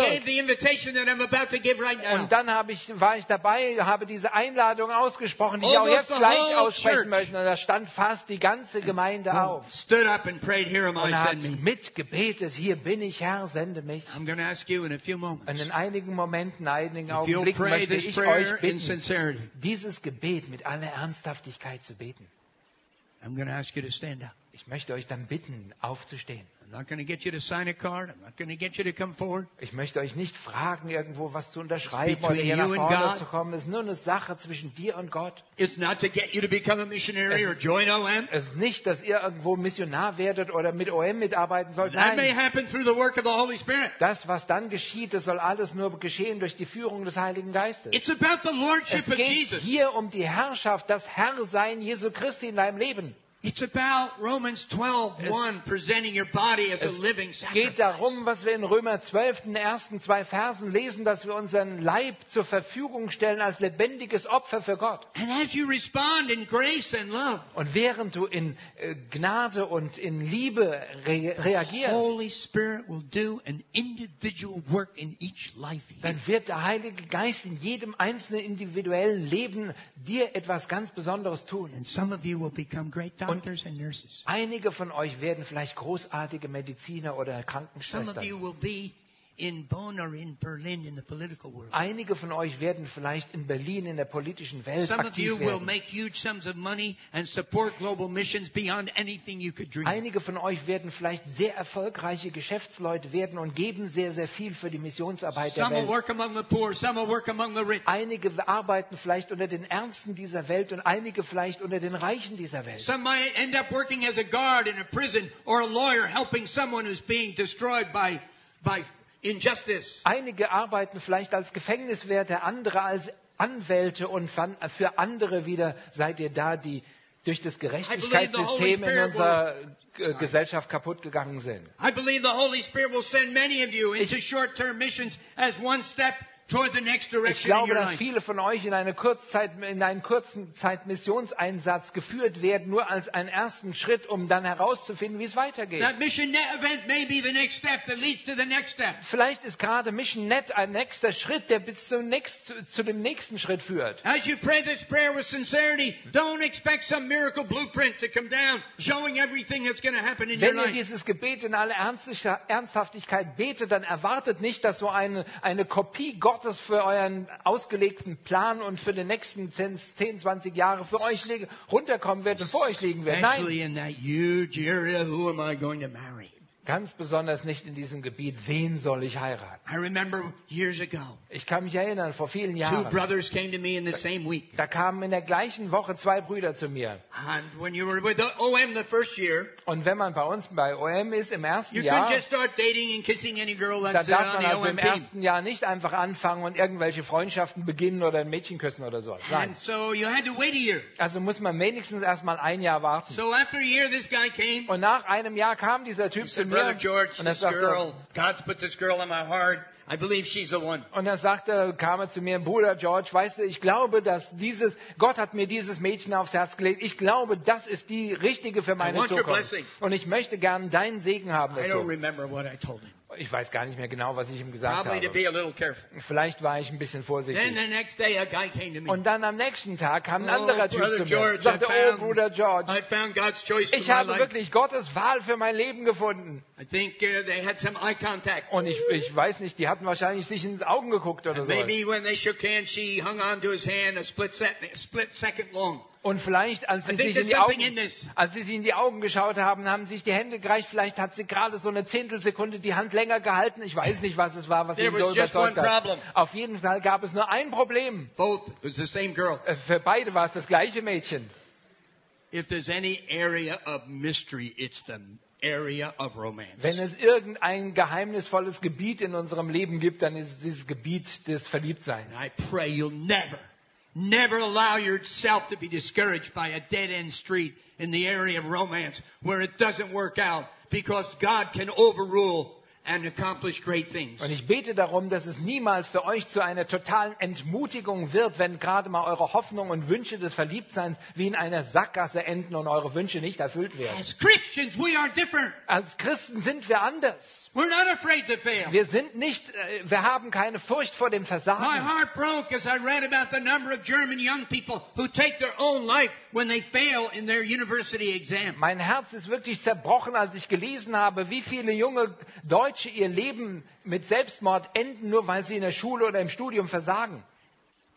Und dann habe ich, war ich dabei, habe diese Einladung ausgesprochen, die ich auch jetzt gleich aussprechen möchte. Und da stand fast die ganze Gemeinde auf. stood up and prayed, here am I, Und hat mitgebetet, hier bin ich, Herr, sende mich. I'm going to ask you in a few Und moments in einigen Momenten, in einigen Augenblicken möchte this ich euch bitten, dieses Gebet mit aller Ernsthaftigkeit zu beten. I'm going to ask you to stand up. Ich möchte euch dann bitten, aufzustehen. I'm not going to get you to sign a card. I'm not going to get you to come forward. Ich möchte euch nicht fragen, irgendwo was zu unterschreiben oder hier nach vorne zu kommen. Es ist nur eine Sache zwischen dir und Gott. It's not to get you to become a missionary Es or ist- join OM. Es ist nicht, dass ihr irgendwo Missionar werdet oder mit OM mitarbeiten sollt. That may Nein, happen through the work of the Holy Spirit. das, was dann geschieht, das soll alles nur geschehen durch die Führung des Heiligen Geistes. It's about the lordship Es of geht Jesus. hier um die Herrschaft, das Herrsein Jesu Christi in deinem Leben. It's about Romans 12, Es- 1, presenting your body as a living geht sacrifice. darum, was wir in Römer 12, den ersten zwei Versen lesen, dass wir unseren Leib zur Verfügung stellen als lebendiges Opfer für Gott. And as you respond in grace and love, Und während du in äh, Gnade und in Liebe re reagierst, Holy Spirit will do an individual work in each life. dann wird der Heilige Geist in jedem einzelnen individuellen Leben dir etwas ganz Besonderes tun. And some of you will become great doctors. Einige von euch werden vielleicht großartige Mediziner oder Krankenschwestern. You will be in Bonn or in Berlin in the political world. Einige von euch werden vielleicht in Berlin in der politischen Welt Some of you will werden. make huge sums of money and support global missions beyond anything you could dream. Einige von euch werden vielleicht sehr erfolgreiche Geschäftsleute werden und geben sehr, sehr viel für die Missionsarbeit der Some will Welt. work among the poor, some will work among the rich. Einige arbeiten vielleicht unter den Ärmsten dieser Welt und einige vielleicht unter den Reichen dieser Welt. Some might end up working as a guard in a prison or a lawyer helping someone who's being destroyed by, by. Einige arbeiten vielleicht als Gefängniswärter, andere als Anwälte und für andere wieder seid ihr da, die durch das Gerechtigkeitssystem in unserer äh, Gesellschaft kaputt gegangen sind. I Ich glaube, dass viele von euch in, eine Kurzzeit, in einen kurzen Zeit Missionseinsatz geführt werden, nur als einen ersten Schritt, um dann herauszufinden, wie es weitergeht. Vielleicht ist gerade Mission Net ein nächster Schritt, der bis zum nächst, zu, dem nächsten Schritt führt. As you pray this prayer with sincerity, don't expect some miracle blueprint to come down showing everything that's going to happen in your Wenn ihr dieses Gebet in aller Ernsthaftigkeit betet, dann erwartet nicht, dass so eine, eine Kopie Gottes für euren ausgelegten Plan und für die nächsten 10, 10 20 Jahre für euch runterkommen wird und vor euch liegen wird. Nein, Ganz besonders nicht in diesem Gebiet. Wen soll ich heiraten? I remember years ago, Ich kann mich erinnern, vor vielen two Jahren, brothers came to me in the same week. da kamen in der gleichen Woche zwei Brüder zu mir. And when you were with the OM the first year, Und wenn man bei uns bei OM ist im ersten you Jahr, just start dating and kissing any girl Da darf man also OM im team. ersten Jahr nicht einfach anfangen und irgendwelche Freundschaften beginnen oder ein Mädchen küssen oder so. Nein. And so you had to wait a year. Also muss man wenigstens erstmal ein Jahr warten. So after a year, this guy came. Und nach einem Jahr kam dieser Typ zu said, Brother George, und er sagte, girl, God's put this girl in my heart. I believe she's the one. und er sagte, kam er zu mir, Bruder George, weißt du, ich glaube, dass dieses, Gott hat mir dieses Mädchen aufs Herz gelegt. Ich glaube, das ist die richtige für meine Zukunft. blessing. Und ich möchte gern deinen Segen haben dazu. Ich weiß gar nicht mehr genau, was ich ihm gesagt Probably habe. Vielleicht war ich ein bisschen vorsichtig. the next day, a guy came to me. Und dann am nächsten Tag kam ein Oh, anderer Typ Brother zu mir George, und sagte, oh found- Bruder George, Ich habe wirklich Gottes Wahl für mein Leben gefunden. I think uh, they had some eye contact. Und ich, ich weiß nicht, die hatten wahrscheinlich sich ins Augen geguckt oder so. Und vielleicht, als sie, sich in Augen, als sie sich in die Augen geschaut haben, haben sich die Hände gereicht. Vielleicht hat sie gerade so eine Zehntelsekunde die Hand länger gehalten. Ich weiß nicht, was es war, was There ihn so überzeugt hat. problem. Auf jeden Fall gab es nur ein Problem. Both, it was the same girl. Äh, Für beide war es das gleiche Mädchen. If there's any area of mystery, it's the area of romance. Wenn es irgendein geheimnisvolles Gebiet in unserem Leben gibt, dann ist es dieses Gebiet des Verliebtseins. And I pray you'll never, never allow yourself to be discouraged by a dead end street in the area of romance where it doesn't work out because God can overrule and accomplish great things. Und ich bete darum, dass es niemals für euch zu einer totalen Entmutigung wird, wenn gerade mal eure Hoffnungen und Wünsche des Verliebtseins wie in einer Sackgasse enden und eure Wünsche nicht erfüllt werden. As Christians, we are different. Als Christen sind wir anders. We're not afraid to fail. Wir sind nicht, äh, wir haben keine Furcht vor dem My Versagen. heart broke as I read about the number of German young people who take their own life when they fail in their university exam. Mein Herz ist wirklich zerbrochen, als ich gelesen habe, wie viele junge Deutsche ihr Leben mit Selbstmord enden, nur weil sie in der Schule oder im Studium versagen.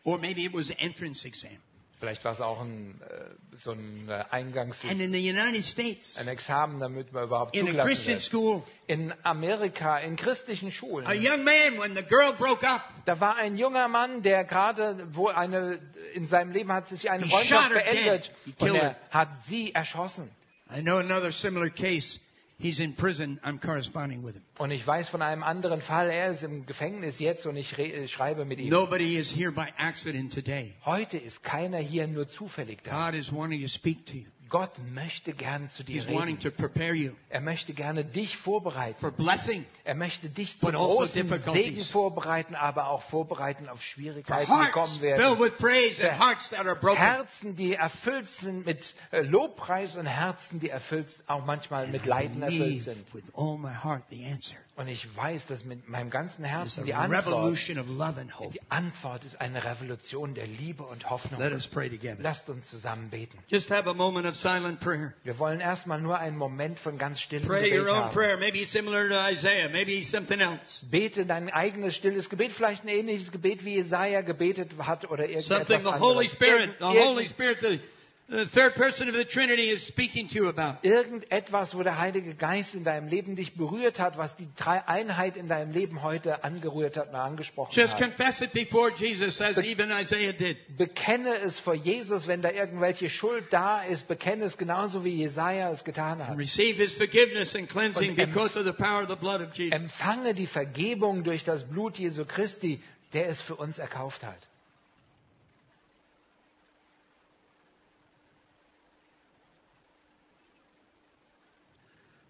Or maybe it was an entrance exam. Vielleicht war es auch ein, äh, so ein äh, Eingangs And in the United States, ein Examen, damit man überhaupt in a zugelassen Christian wird. school, In Amerika, in christlichen Schulen, a young man, when the girl broke up, da war ein junger Mann, der gerade, wo eine, in seinem Leben hat sich eine Freundschaft beendet und er hat sie erschossen. I know another similar case. He's in prison. I'm corresponding with him. Und ich weiß von einem anderen Fall, er ist im Gefängnis jetzt und ich äh, schreibe mit ihm. Nobody is here by accident today. Heute ist keiner hier nur zufällig da. God is wanting to speak to you. Gott möchte gern zu dir He's wanting reden. to prepare you Er möchte gerne dich vorbereiten. for blessing, Er möchte dich zum also großen. Segen vorbereiten, aber auch vorbereiten auf Schwierigkeiten, die kommen filled werden. with praise and hearts that are broken. Herzen, die erfüllt sind mit äh, Lobpreis und Herzen, die erfüllt, auch manchmal mit Leiden erfüllt sind. Und ich weiß, dass mit meinem ganzen Herzen die Antwort, and die Antwort ist eine Revolution der Liebe und Hoffnung. Let us pray together. Lasst uns zusammen beten. Just have a moment of silent prayer. Wir wollen erstmal nur einen Moment von ganz stillem Pray your Gebet own haben. prayer, maybe similar to Isaiah, maybe something else. Bete dein eigenes stilles Gebet, vielleicht ein ähnliches Gebet, wie Jesaja gebetet hat oder Something irgendetwas the Holy anderes. Spirit, the Holy Spirit, the, the third person of the Trinity is speaking to you about. Irgendetwas, wo der Heilige Geist in deinem Leben dich berührt hat, was die Dreieinheit in deinem Leben heute angerührt hat und angesprochen Just hat. confess it before Jesus, as even Isaiah did. Bekenne es vor Jesus, wenn da irgendwelche Schuld da ist, bekenne es genauso wie Jesaja es getan hat. receive His forgiveness and cleansing Und em- because of the power of the blood of Jesus. Empfange die Vergebung durch das Blut Jesu Christi, der es für uns erkauft hat.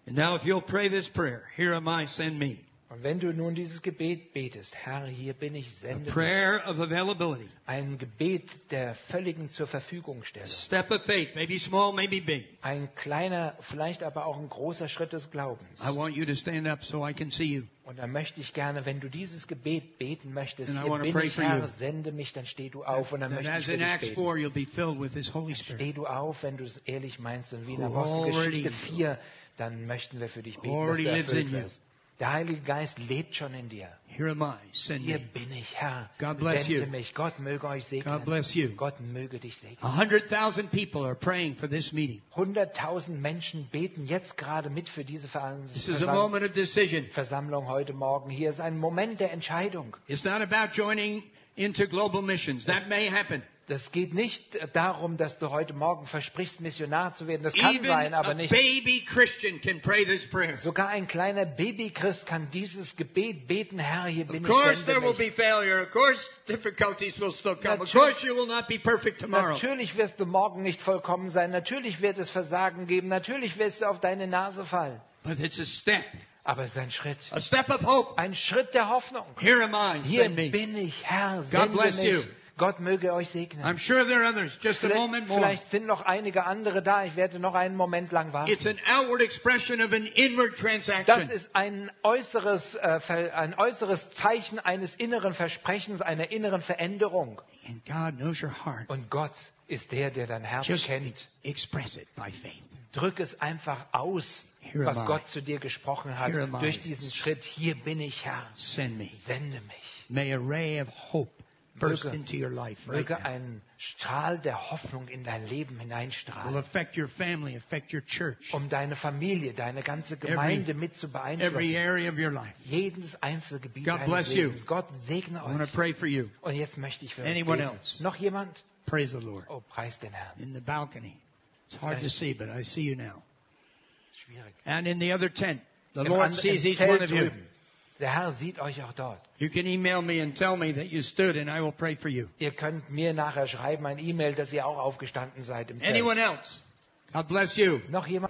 And now, if you'll pray this prayer, here am I, send me. Und wenn du nun dieses Gebet betest, Herr, hier bin ich, sende mich, prayer of availability. ein Gebet der völligen zur Verfügungstellung, Step of faith, maybe small, maybe big. ein kleiner, vielleicht aber auch ein großer Schritt des Glaubens. I want you to stand up so I can see you. Und dann möchte ich gerne, wenn du dieses Gebet beten möchtest, And hier bin ich, Herr, sende mich, dann steh du auf und dann That möchte ich für dich Acts beten. 4, you'll be filled with His Holy Spirit. Steh du auf, wenn du es ehrlich meinst und wie in Who Apostelgeschichte already- 4, dann möchten wir für dich beten, dass du lives in erfüllt you. wirst. Der Heilige Geist lebt schon in dir. Here am I. Send Hier bin ich, Herr. God bless Sende you. mich. Gott möge euch segnen. God bless you. Gott möge dich segnen. A hundred thousand people are praying for this meeting. 100.000 Menschen beten jetzt gerade mit für diese Vers- This is a moment of decision. Versammlung heute Morgen. Hier ist ein Moment der Entscheidung. It's not about joining into global missions. That may happen. Das geht nicht darum, dass du heute Morgen versprichst, Missionar zu werden. Das kann Even sein, aber nicht. baby Christian can pray this prayer. Sogar ein kleiner Babychrist kann dieses Gebet beten, Herr, hier bin Of ich, course, there sende will mich. be failure. Of course, difficulties will still come. Of Natürlich- course, you will not be perfect tomorrow. Natürlich wirst du morgen nicht vollkommen sein. Natürlich wird es Versagen geben. Natürlich wirst du auf deine Nase fallen. But it's a step, Aber es ist ein Schritt. a step of hope. Ein Schritt der Hoffnung. Here am I. Hier bin ich, Herr, sende bless mich. you. Gott möge euch segnen. I'm sure there are others. Just a Vielleicht, moment more. vielleicht sind noch einige andere da. Ich werde noch einen Moment lang warten. It's an outward expression of an inward Das transaction. ist ein äußeres, äh, ein äußeres Zeichen eines inneren Versprechens, einer inneren Veränderung. And God knows your heart. Und Gott ist der, der dein Herz Just kennt. express it by faith. Drück es einfach aus, Here was. Gott zu dir gesprochen hat, durch diesen Schritt. Hier bin ich, Herr. Send me. Sende mich. May a ray of hope burst Möge- into your life right Möge now. ein Strahl der Hoffnung in dein Leben Will affect your family, affect your church, um deine Familie, deine ganze Gemeinde mit zu beeinflussen. every area of your life. Jedes einzelne Gebiet God deines bless you. Gott segne I want to pray for you. Und jetzt möchte ich für euch Anyone beten. else? Noch jemand? Praise the Lord. Oh, preis den Herrn. In the balcony. It's hard to see, but I see you now. Schwierig. And in the other tent, the Im Lord sees each one of you. drüben. Der Herr sieht euch auch dort. You can email me and tell me that you stood, and I will pray for you. Ihr könnt mir nachher schreiben, ein E-Mail, dass ihr auch aufgestanden seid im Zelt. Anyone else? God bless you. Noch jemand?